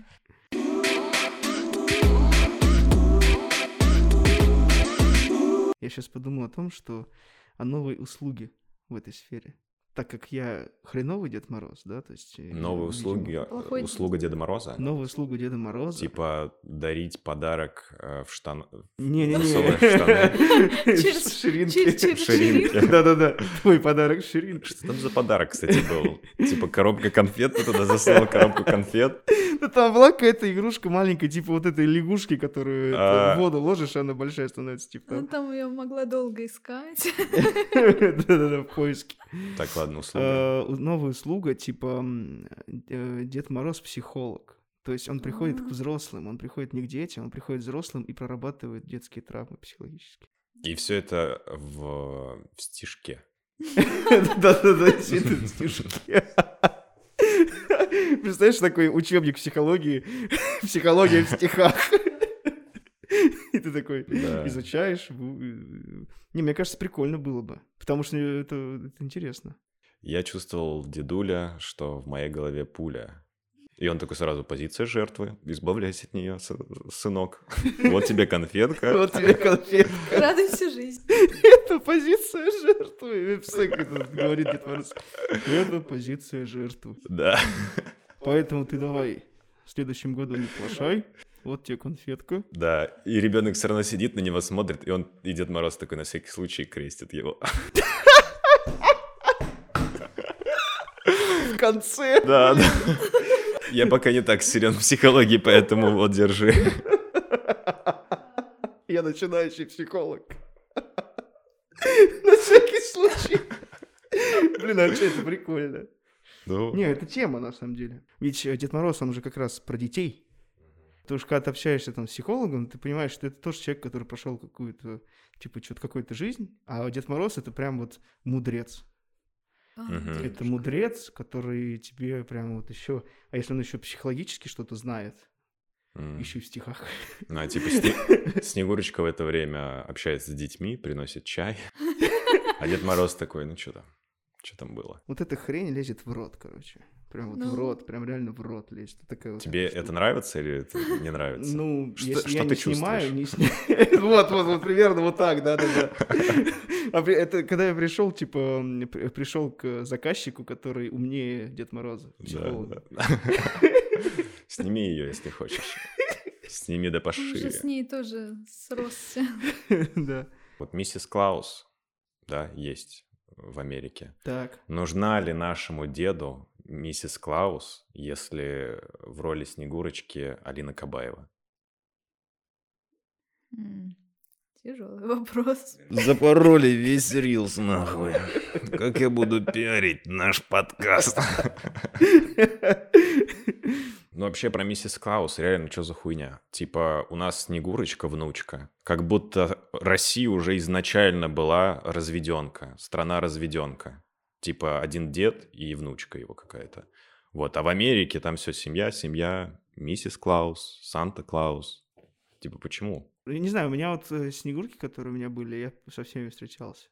Я сейчас подумал о том, что о новой услуге в этой сфере. Так как я хреновый Дед Мороз, да, то есть... э, Новые видимо, услуги, э, Плохой- услуга Деда Мороза. Новую услугу Деда Мороза. Типа дарить подарок э, в штан... Не-не-не. Через- Ширинки. Ширинки. Да-да-да, твой подарок ширинки. Что там за подарок, кстати, был? Типа коробка конфет, ты туда засунул коробку конфет. Там была какая-то игрушка маленькая, типа вот этой лягушки, которую А. в воду ложишь, и она большая становится, типа Ну, там. я могла долго искать. Да-да-да, в поиске. Так, ладно, услуга. У- Новая услуга, типа э, Дед Мороз психолог. То есть он приходит к А. взрослым, он приходит не к детям, он приходит к взрослым и прорабатывает детские травмы психологические. И все это в, в стишке. Да-да-да, действительно, стишки. Представляешь, такой учебник психологии, психология в стихах. И ты такой Да. изучаешь. э, Не, мне кажется, прикольно было бы. Потому что это, это интересно. Я чувствовал дедуля, что в моей голове пуля. И он такой сразу, позиция жертвы, избавляйся от нее, сынок. Вот тебе конфетка. Вот тебе конфетка. Радуйся жизни. Это позиция жертвы. Это говорит Дед Мороз. Это позиция жертвы. Да. Поэтому ты давай в следующем году не плашай. Вот тебе конфетка. Да, и ребенок все равно сидит на него, смотрит, и он, и Дед Мороз такой на всякий случай крестит его. В конце. Да, да. Я пока не так силен в психологии, поэтому вот держи. Я начинающий психолог. На всякий случай. Блин, а что это прикольно? Ну, Не, это тема на самом деле. Ведь э, Дед Мороз, он же как раз про детей. Потому что когда ты общаешься там с психологом, ты понимаешь, что это тоже человек, который прошел какую-то, типа, что-то какую-то жизнь, а Дед Мороз это прям вот мудрец. Мгм. Это мудрец, который тебе прям вот еще... А если он еще психологически что-то знает, м. еще и в стихах. Ну, а типа Сне- Снегурочка в это время общается с детьми, приносит чай. А Дед Мороз такой, ну что там? Что там было? Вот эта хрень лезет в рот, короче. Прям вот в Ну. рот, прям реально в рот лезет. Такая вот Тебе это нравится или это не нравится? Ну, Что- если что я ты не снимаю, чувствуешь? не сни- Вот, вот, вот, примерно вот так, да-да-да. А это когда я пришел, типа, пришел к заказчику, который умнее Дед Мороза, Да. Сними ее, если хочешь. Сними да Он пошире. уже с ней тоже сросся. Да. Вот миссис Клаус, да, есть в Америке. Так. Нужна ли нашему деду миссис Клаус, если в роли Снегурочки Алина Кабаева? Тяжелый вопрос. Запороли весь рилс, нахуй. Как я буду пиарить наш подкаст? Ну, вообще, про миссис Клаус, реально, что за хуйня? Типа, у нас Снегурочка внучка. Как будто Россия уже изначально была разведенка, страна разведенка. Типа, один дед и внучка его какая-то. Вот, а в Америке там все семья, семья, миссис Клаус, Санта-Клаус. Типа, почему? Я не знаю, у меня вот э, снегурки, которые у меня были, я со всеми встречался.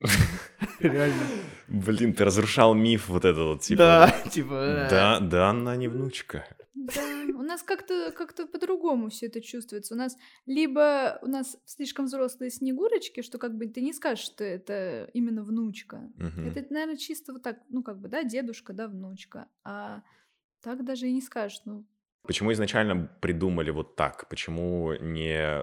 Реально. Блин, ты разрушал миф вот этот вот, типа... Да, типа... э, Да, да, она не внучка. Да, у нас как-то как по-другому все это чувствуется. У нас либо у нас слишком взрослые снегурочки, что как бы ты не скажешь, что это именно внучка. Мгм. Это, наверное, чисто вот так, ну как бы, да, дедушка, да, внучка. А так даже и не скажешь, ну, Почему изначально придумали вот так? Почему не э,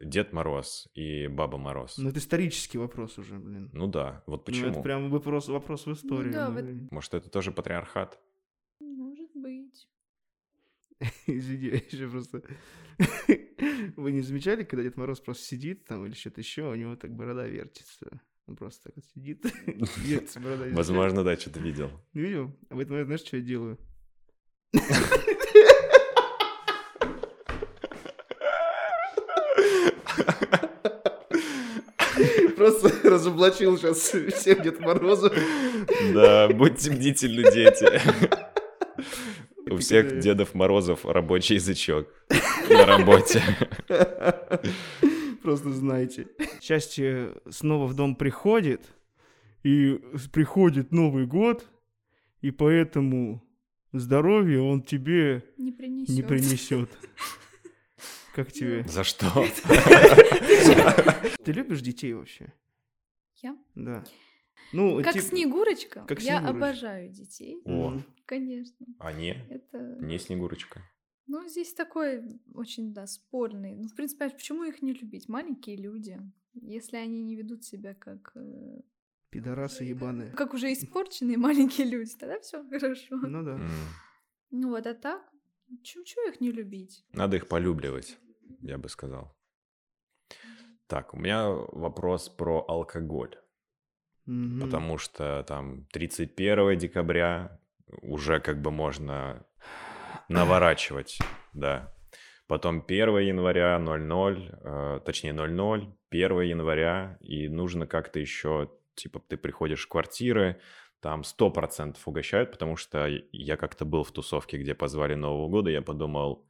Дед Мороз и Баба Мороз? Ну, это исторический вопрос уже, блин. Ну да, вот Ну, почему? это прям вопрос, вопрос в историю. да, ну, вот- блин. Может, это тоже патриархат? может быть. Извини, я еще просто... Вы не замечали, когда Дед Мороз просто сидит там или что-то еще, у него так борода вертится? Он просто так вот сидит, вертится борода. Возможно, да, что-то видел. Видел? А в этот момент знаешь, что я делаю? Просто разоблачил сейчас всем Дед Морозу. Да, будьте бдительны, дети. У всех. Дедов Морозов рабочий язычок на работе. Просто знайте. Счастье снова в дом приходит, и приходит Новый год, и поэтому здоровье он тебе Не принесет. не принесет. Как тебе? За что? Ты любишь детей вообще? Я? Да. Ну, Как тип- Снегурочка. как я Снегурочка. обожаю детей. О. Конечно. а не? Это... Не Снегурочка. Ну, здесь такой очень, да, спорный. Ну, в принципе, а почему их не любить? Маленькие люди. Если они не ведут себя как... э, Пидорасы ебаные. Как уже испорченные маленькие люди, тогда все хорошо. Ну да. Ну вот, а так, чего их не любить? Надо их полюбливать, я бы сказал. Так, у меня вопрос про алкоголь. Мгм. Потому что там 31 декабря уже как бы можно наворачивать, да. Потом 1 января 00, э, точнее 00, 1 января, и нужно как-то еще, типа, ты приходишь в квартиры, там 100% угощают, потому что я как-то был в тусовке, где позвали Нового года, я подумал,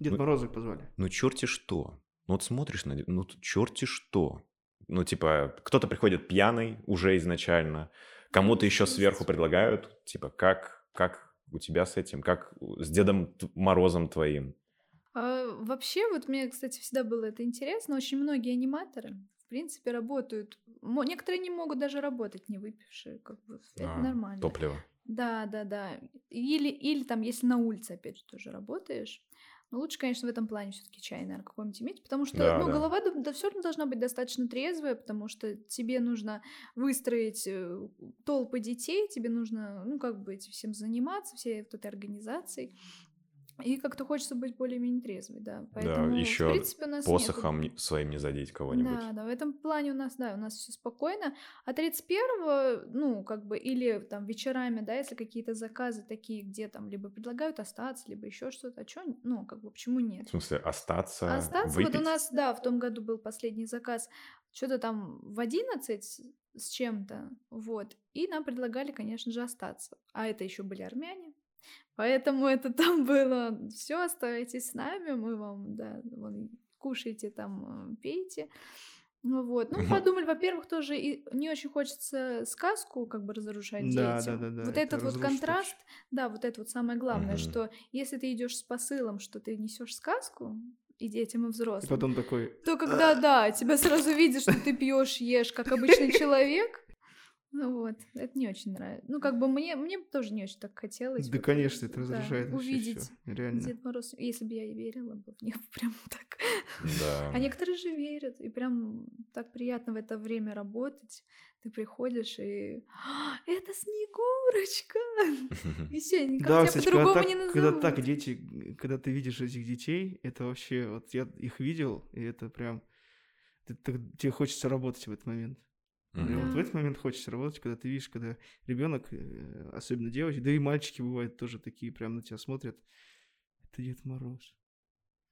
Дед ну- Мороза позвали. ну черти что. Ну вот смотришь на... Ну черти что. Ну типа кто-то приходит пьяный уже изначально, кому-то еще сверху предлагают, типа как, как у тебя с этим, как с Дедом Морозом твоим. А, вообще, вот мне, кстати, всегда было это интересно. Очень многие аниматоры, в принципе, работают. Некоторые не могут даже работать, не выпившие. Как бы это А, нормально. Топливо. Да, да, да. Или, или там, если на улице, опять же, тоже работаешь. Но лучше, конечно, в этом плане все-таки чай, наверное, какой-нибудь иметь, потому что, Да, ну, да. голова да, все равно должна быть достаточно трезвая, потому что тебе нужно выстроить э, толпы детей, тебе нужно, ну, как бы этим всем заниматься, всей вот этой организацией. И как-то хочется быть более-менее трезвой, да. Поэтому, ещё в принципе, у нас нету- Посохом не- своим не задеть кого-нибудь. да, да, в этом плане у нас, да, у нас все спокойно. А 31-го, ну, как бы, или там вечерами, да, если какие-то заказы такие, где там либо предлагают остаться, либо еще что-то, а чё, ну, как бы, почему нет? В смысле, остаться, Остаться, выпить? вот у нас, да, в том году был последний заказ, что-то там в 11 с чем-то, вот, и нам предлагали, конечно же, остаться. А это еще были армяне, поэтому это там было, все, оставайтесь с нами, мы вам, да, вон, кушайте там, э, пейте. Ну вот, ну подумали, во-первых, тоже и не очень хочется сказку как бы разрушать Да, детям. да, да, да, Вот это этот вот контраст, да, вот это вот самое главное, Мгм. что если ты идешь с посылом, что ты несешь сказку и детям, и И взрослым, потом такой, то когда, да, тебя сразу видят, что ты пьешь, ешь, как обычный человек, ну вот, это не очень нравится. Ну, как бы мне, мне тоже не очень так хотелось. да, вот, конечно, это да, разрушает вообще увидеть всё, Реально. Дед Мороз, если бы я и верила бы в них прям так. Да. А некоторые же верят, и прям так приятно в это время работать. Ты приходишь и «А, это Снегурочка! И все, никак Да, тебя кстати, когда по-другому так, не назовут. когда так дети, когда ты видишь этих детей, это вообще, вот я их видел, и это прям, ты- ты- тебе хочется работать в этот момент. Мне Мгм. вот в этот момент хочется работать, когда ты видишь, когда ребенок, э, особенно девочки, да и мальчики бывают тоже такие, прям на тебя смотрят. Это Дед Мороз.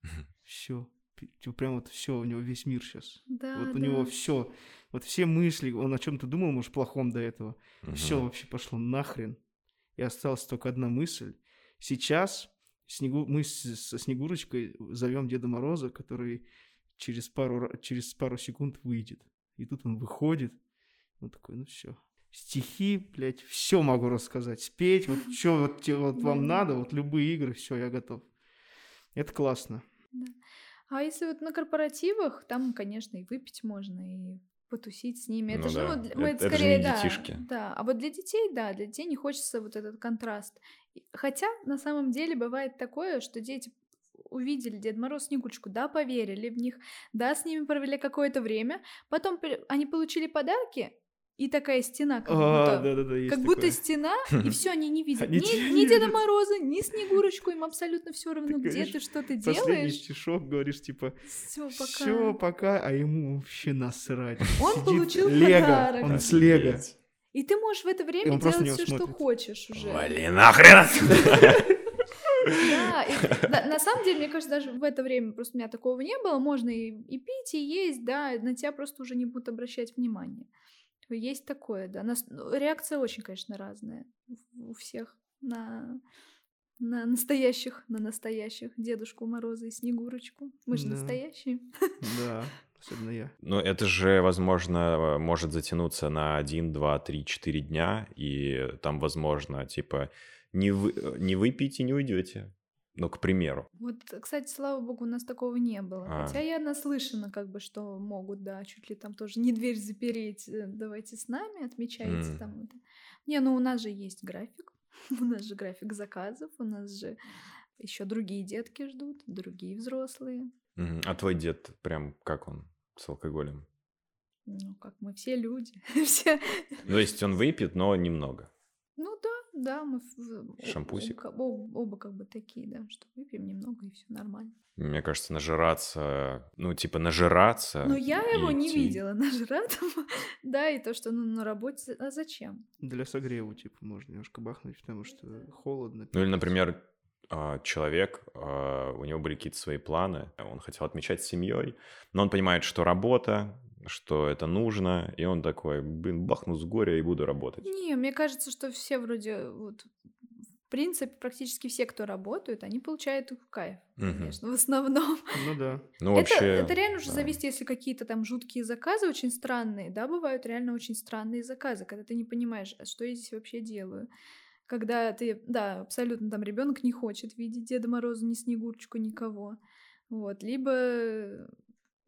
Все. Прям вот все, у него весь мир сейчас. Да, вот у да. него все, вот все мысли, он о чем-то думал, может, плохом до этого. Все Мгм. вообще пошло нахрен. И осталась только одна мысль. Сейчас Снегу... мы со Снегурочкой зовем Деда Мороза, который через пару, через пару секунд выйдет. И тут он выходит. Он такой, ну все. стихи, блядь, все могу рассказать, спеть, вот что вот, вот вам надо, вот любые игры, все, я готов. Это классно. А если вот на корпоративах, там, конечно, и выпить можно, и потусить с ними. Это Ну же, да. ну, для- мы Это- это же скорее, не да, детишки. да. А вот для детей, да, для детей не хочется вот этот контраст. Хотя, на самом деле, бывает такое, что дети увидели Дед Мороз, Снегурочку, да, поверили в них, да, с ними провели какое-то время, потом пер- они получили подарки, и такая стена как А, будто... да-да-да, есть Как будто такое. стена, и все, они не видят Они ни, ни Деда. Мороза, ни Снегурочку, им абсолютно все равно, Ты где говоришь, ты, что ты Последний делаешь. стишок говоришь, типа, Все, пока. все, пока, а ему вообще насрать. Он Сидит получил Лего, подарок. он с Лего. И ты можешь в это время делать на все, что хочешь уже. Вали нахрен! Да, и да, на самом деле, мне кажется, даже в это время просто у меня такого не было. Можно и, и пить, и есть, да, на тебя просто уже не будут обращать внимание. Есть такое, да. Нас- ну, реакция очень, конечно, разная у всех на, на настоящих, на настоящих Дедушку Мороза и Снегурочку. Мы же Да. настоящие. Да, особенно я. Ну, это же, возможно, может затянуться на 1, 2, 3, 4 дня, и там, возможно, типа, не, вы, не выпьете, не уйдете. Ну, к примеру. Вот, кстати, слава богу, у нас такого не было. А. Хотя я наслышана, как бы, что могут, да, чуть ли там тоже не дверь запереть, э, давайте с нами, отмечайте М. там это. Не, ну у нас же есть график, у нас же график заказов, у нас же еще другие детки ждут, другие взрослые. Мгм. А твой дед прям как он с алкоголем? Ну, как мы все люди, все. Ну, То есть он выпьет, но немного. Ну да, да, мы Шампусик. оба, оба- оба как бы такие, да, что выпьем немного и все нормально. Мне кажется, нажираться, ну, типа, нажираться. Но я его не идти. видела нажратого, да, и то, что ну, на работе, а зачем? Для согрева, типа, можно немножко бахнуть, потому что холодно. Ну или, например, а, человек, а, у него были какие-то свои планы, он хотел отмечать с семьей, но он понимает, что работа, что это нужно, и он такой, блин, бахну с горя и буду работать. Не, мне кажется, что все вроде вот в принципе практически все, кто работают, они получают кайф, Мгм. конечно, в основном. Ну да. Ну, это, вообще... это реально уже да. зависит, если какие-то там жуткие заказы очень странные, да, бывают реально очень странные заказы, когда ты не понимаешь, а что я здесь вообще делаю. Когда ты, да, абсолютно там ребенок не хочет видеть Деда Мороза, ни Снегурочку, никого. Вот, либо,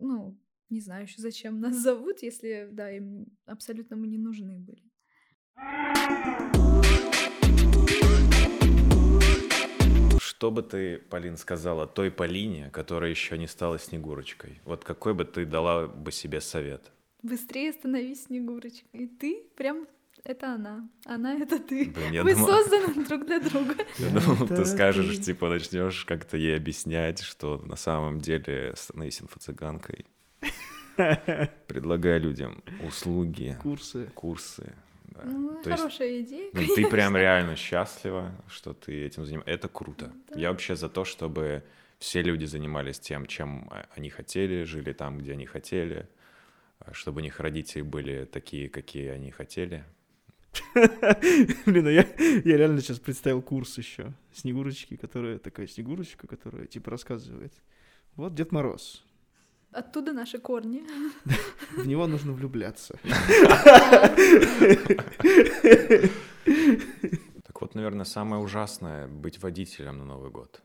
ну, не знаю еще зачем нас зовут, если, да, им абсолютно мы не нужны были. Что бы ты, Полин, сказала той Полине, которая еще не стала Снегурочкой? Вот какой бы ты дала бы себе совет? Быстрее становись Снегурочкой. И ты прям это она. Она это ты. Блин, я Вы думал- созданы друг для друга. Я думал, ты скажешь, типа, начнешь как-то ей объяснять, что на самом деле становись инфо-цыганкой. Предлагай людям услуги, Курсы. курсы. да. Ну, То есть, хорошая идея. ну, ты прям реально счастлива, что ты этим занимаешься. Это круто. Да. Я вообще за то, чтобы все люди занимались тем, чем а, они хотели, жили там, где они хотели, а, чтобы у них родители были такие, какие они хотели. Блин, а я, я реально сейчас представил курс еще. Снегурочки, которая такая Снегурочка, которая типа рассказывает. Вот Дед Мороз. Оттуда наши корни. В него нужно влюбляться. Так вот, наверное, самое ужасное — быть водителем на Новый год.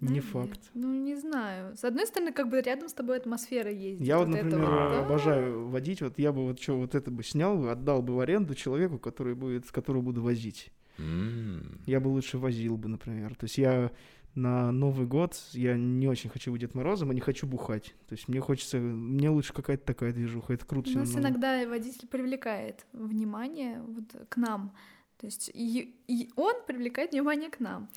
Не факт. Ну, не знаю. С одной стороны, как бы рядом с тобой атмосфера ездит. Я вот, это например, обожаю водить. Вот я бы вот что вот это бы снял, отдал бы в аренду человеку, который будет, которого буду возить. Я бы лучше возил бы, например. То есть я на Новый год я не очень хочу быть Дед Морозом, а не хочу бухать. То есть мне хочется, мне лучше какая-то такая движуха. Это круто. У нас на- иногда водитель привлекает внимание вот к нам. То есть и, и он привлекает внимание к нам.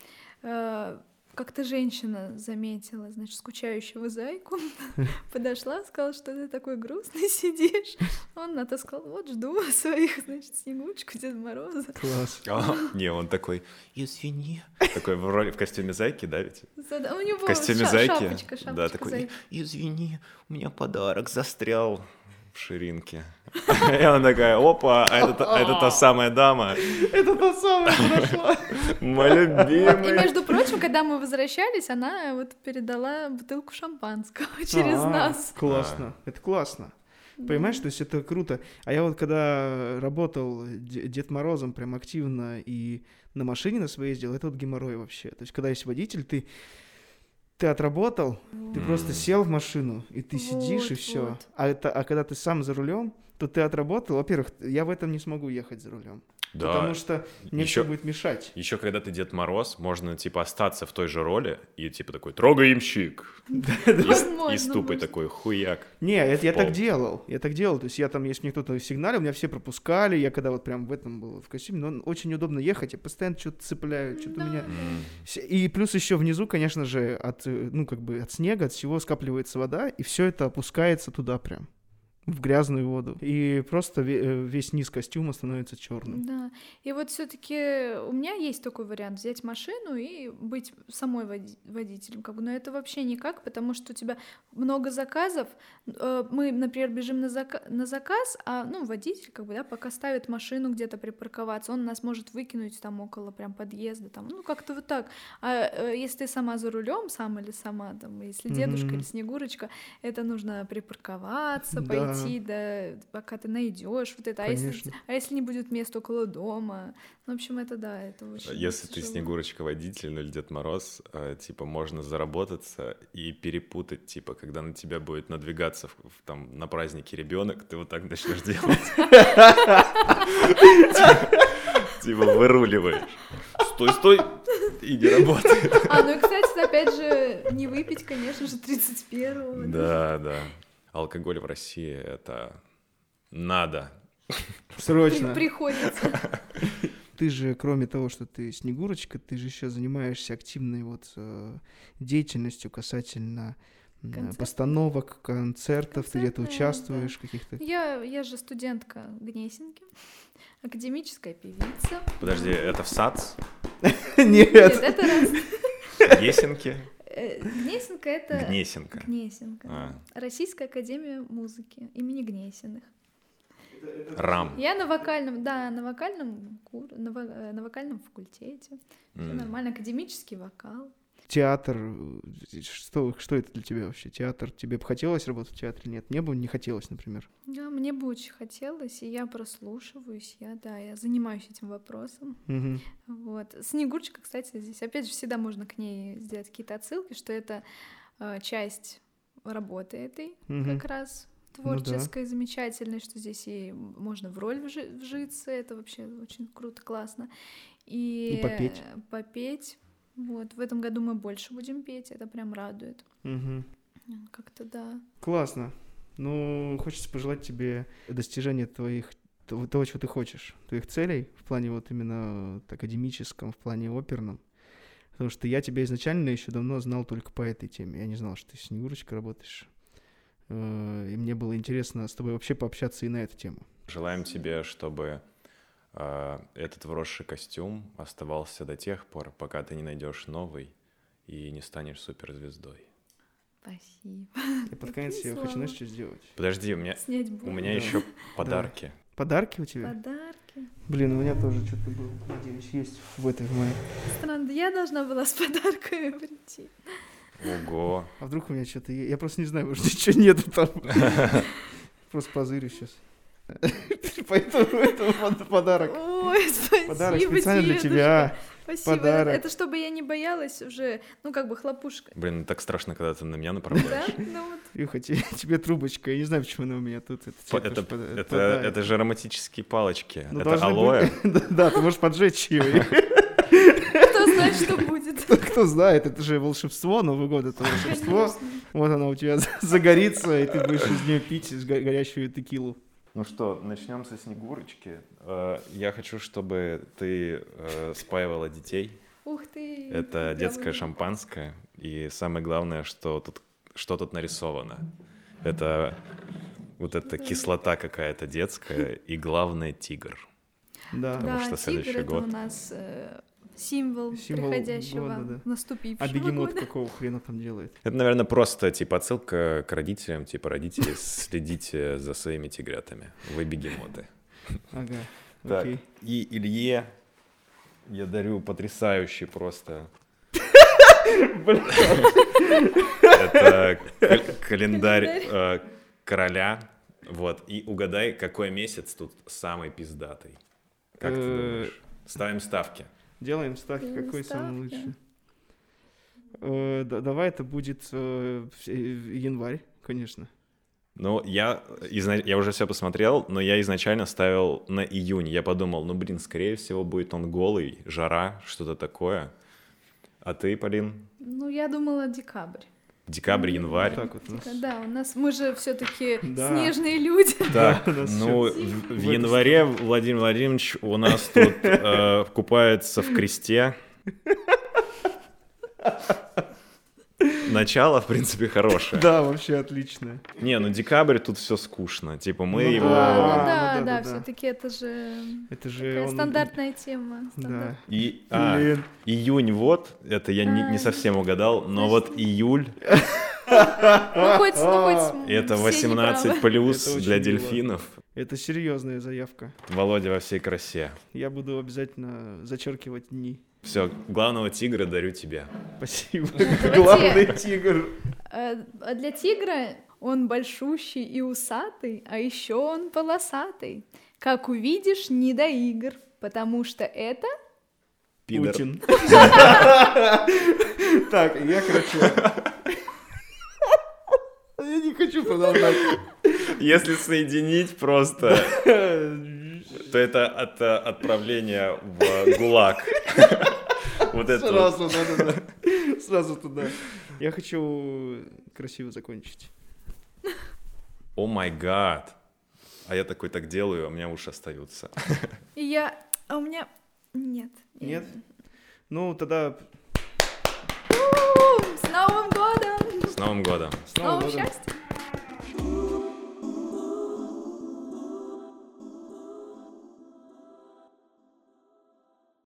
Как-то женщина заметила, значит, скучающего зайку, подошла, сказала, что ты такой грустный сидишь. Он на то сказал, вот жду своих, значит, Снегурочку, Деда Мороза. Класс. А, Не, он такой, извини. Такой в роли в костюме зайки, да, ведь? Зада- У него В костюме ша- зайки. шапочка, шапочка Да, такой, зайки. извини, у меня подарок застрял в ширинке. И она такая, опа, а это, та- это та самая дама, Это та самая подошла. мой И, любимый. между прочим, когда мы возвращались, она вот передала бутылку шампанского через А, нас. Классно. Это классно. Понимаешь, то есть это круто. А я вот когда работал Де- Дед Морозом прям активно и на машине на своей ездил, это вот геморрой вообще. То есть когда есть водитель, ты, ты отработал, ты М. просто сел в машину, и ты сидишь, и Вот, все. вот. А, это, а когда ты сам за рулем, то ты отработал. Во-первых, я в этом не смогу ехать за рулем. Да. Потому что мне Еще- все будет мешать. Еще когда ты Дед Мороз, можно, типа, остаться в той же роли и, типа, такой, трогаемщик. И, с- и ступой такой, хуяк. Не, это я так делал. Я так делал. То есть я там, если мне кто-то сигналил, меня все пропускали. Я когда вот прям в этом был, в костюме, но очень удобно ехать. Я постоянно что-то цепляю, что-то у меня... И плюс еще внизу, конечно же, от, э, ну, как бы от снега, от всего скапливается вода, и все это опускается туда прям, в грязную воду. И просто э, весь низ костюма становится черным. Да. И вот все-таки у меня есть такой вариант взять машину и быть самой води- водителем. Как бы, но это вообще никак, потому что у тебя много заказов. Э, Мы, например, бежим на, зака- на заказ, а ну, водитель, как бы, да, пока ставит машину где-то припарковаться, он нас может выкинуть там около прям подъезда, там, ну, как-то вот так. А э, если ты сама за рулем, сам или сама, там, если дедушка Мгм. или Снегурочка, это нужно припарковаться, Да. пойти, да, пока ты найдешь вот это. А если, а если не будет места около дома? Ну, в общем, это да, это очень Если ты тяжело. Снегурочка водитель ну, или Дед Мороз, э, типа, можно заработаться и перепутать, типа, когда на тебя будет надвигаться в- в- там на празднике ребенок, ты вот так начнешь делать. Типа, выруливаешь. Стой, стой, и не работает. А, ну и, кстати, опять же, не выпить, конечно же, 31-го. Да, да. Алкоголь в России — это надо. Срочно. Приходится. Ты же, кроме того, что ты Снегурочка, ты же еще занимаешься активной вот э, деятельностью касательно м, Концертов. постановок, концертов, ты где-то участвуешь в каких-то... Я, я же студентка Гнесинки, академическая певица. Подожди, это в САЦ? Нет, Нет. это раз. Гесенки? Э, Гнесинка — это... Гнесинка. Гнесинка. А. Российская академия музыки имени Гнесиных. Рам. Я на вокальном, да, на вокальном, на, э, на вокальном факультете. Всё М. нормально, академический вокал. Театр, э, что, что это для тебя вообще? Театр, тебе бы хотелось работать в театре? Нет, мне бы не хотелось, например. Да, мне бы очень хотелось, и я прослушиваюсь, я, да, я занимаюсь этим вопросом. Мгм. Вот. Снегурочка, кстати, здесь, опять же, всегда можно к ней сделать какие-то отсылки, что это э, часть работы этой Мгм. как раз Ну да. творческой, замечательной, что здесь и можно в роль вжи- вжиться, это вообще очень круто, классно. И, И попеть. попеть. Вот, в этом году мы больше будем петь, это прям радует. Мгм. Как-то да. Классно. Ну, хочется пожелать тебе достижения твоих того, чего ты хочешь, твоих целей в плане вот именно академическом, в плане оперном. Потому что я тебя изначально еще давно знал только по этой теме. Я не знал, что ты с Снегурочкой работаешь. Э, И мне было интересно с тобой вообще пообщаться и на эту тему. Желаем тебе, чтобы этот вросший костюм оставался до тех пор, пока ты не найдешь новый и не станешь суперзвездой. Спасибо. И под конец я хочу, знаешь, что сделать? Подожди, у меня, Снять у меня Да. еще подарки. Подарки у тебя? Подарки. Блин, у меня тоже что-то было. Надеюсь, есть в этой в моей. Странно, да я должна была с подарками прийти. Ого. А вдруг у меня что-то... Я просто не знаю, может, ничего нету там. Просто позырю сейчас. Поэтому это под- подарок. Ой, спасибо Подарок специально для тебя. Спасибо. Подарок. Это чтобы я не боялась уже, ну, как бы хлопушка. Блин, так страшно, когда ты на меня Да? направляешь. Ну вот. Илюха, тебе, тебе трубочка. Я не знаю, почему она у меня тут. Это, это же ароматические палочки. Ну, это алоэ. Да, Да, ты можешь поджечь ее. Кто знает, что будет. Кто знает, это же волшебство, Новый год это волшебство. Вот она у тебя за- загорится, и ты будешь из нее пить горящую текилу. Ну что, начнем со Снегурочки. Э, Я хочу, чтобы ты э, спаивала детей. Ух ты. Это детское шампанское. И самое главное, что тут, что тут нарисовано. Это вот эта кислота какая-то детская. И главное, тигр. Да. Потому Да, что следующий тигр это год. у нас э, символ, Символ приходящего, года, да. наступившего А бегемот года. какого хрена там делает? Это, наверное, просто типа отсылка к родителям. Типа, родители, следите за своими тигрятами. Вы бегемоты. Ага, Так, и Илье я дарю потрясающий просто... Это кал- календарь э, короля Вот, и угадай, какой месяц тут самый пиздатый. Как ты Э, думаешь? Ставим ставки. Делаем ставки, Делаем какой самый лучший. Э, да- давай это будет э, э, январь, конечно. Ну, я, изна- я уже все посмотрел, но я изначально ставил на июнь. Я подумал, ну, блин, скорее всего, будет он голый, жара, что-то такое. А ты, Полин? Ну, я думала декабрь. Декабрь, январь. Так вот у нас. Да, у нас мы же все-таки Да. снежные люди. Так, у нас ну, в, январе Владимир Владимирович у нас тут э, купается в кресте. Начало, в принципе, хорошее. Да, вообще отлично. Не, ну декабрь тут все скучно. Типа мы Ну его... да. Ну да, ну да, да, да, все-таки это же Это же такая он- стандартная тема. Да. И, а, Блин. июнь вот, это я не, не А, совсем угадал, но вот июль, Ну, хоть, ну, хоть это все 18 неправы. плюс Это для дельфинов. Это серьезная заявка. Володя во всей красе. Я буду обязательно зачеркивать дни. Все, главного тигра дарю тебе. Спасибо. Давайте. Главный тигр. А а для тигра он большущий и усатый, а еще он полосатый. Как увидишь, не до игр, потому что это... Пидор. Путин. Так, я, короче... Я не хочу продолжать. Если соединить просто, то это от э, отправления в ГУЛАГ. Вот это вот. Сразу, да-да-да. Сразу туда. Я хочу красиво закончить. О май гад. А я такой так делаю, а у меня уши остаются. Я... А у меня... Нет. Нет? Ну, тогда С Новым годом! С Новым годом! с С новым Новым годом. счастьем!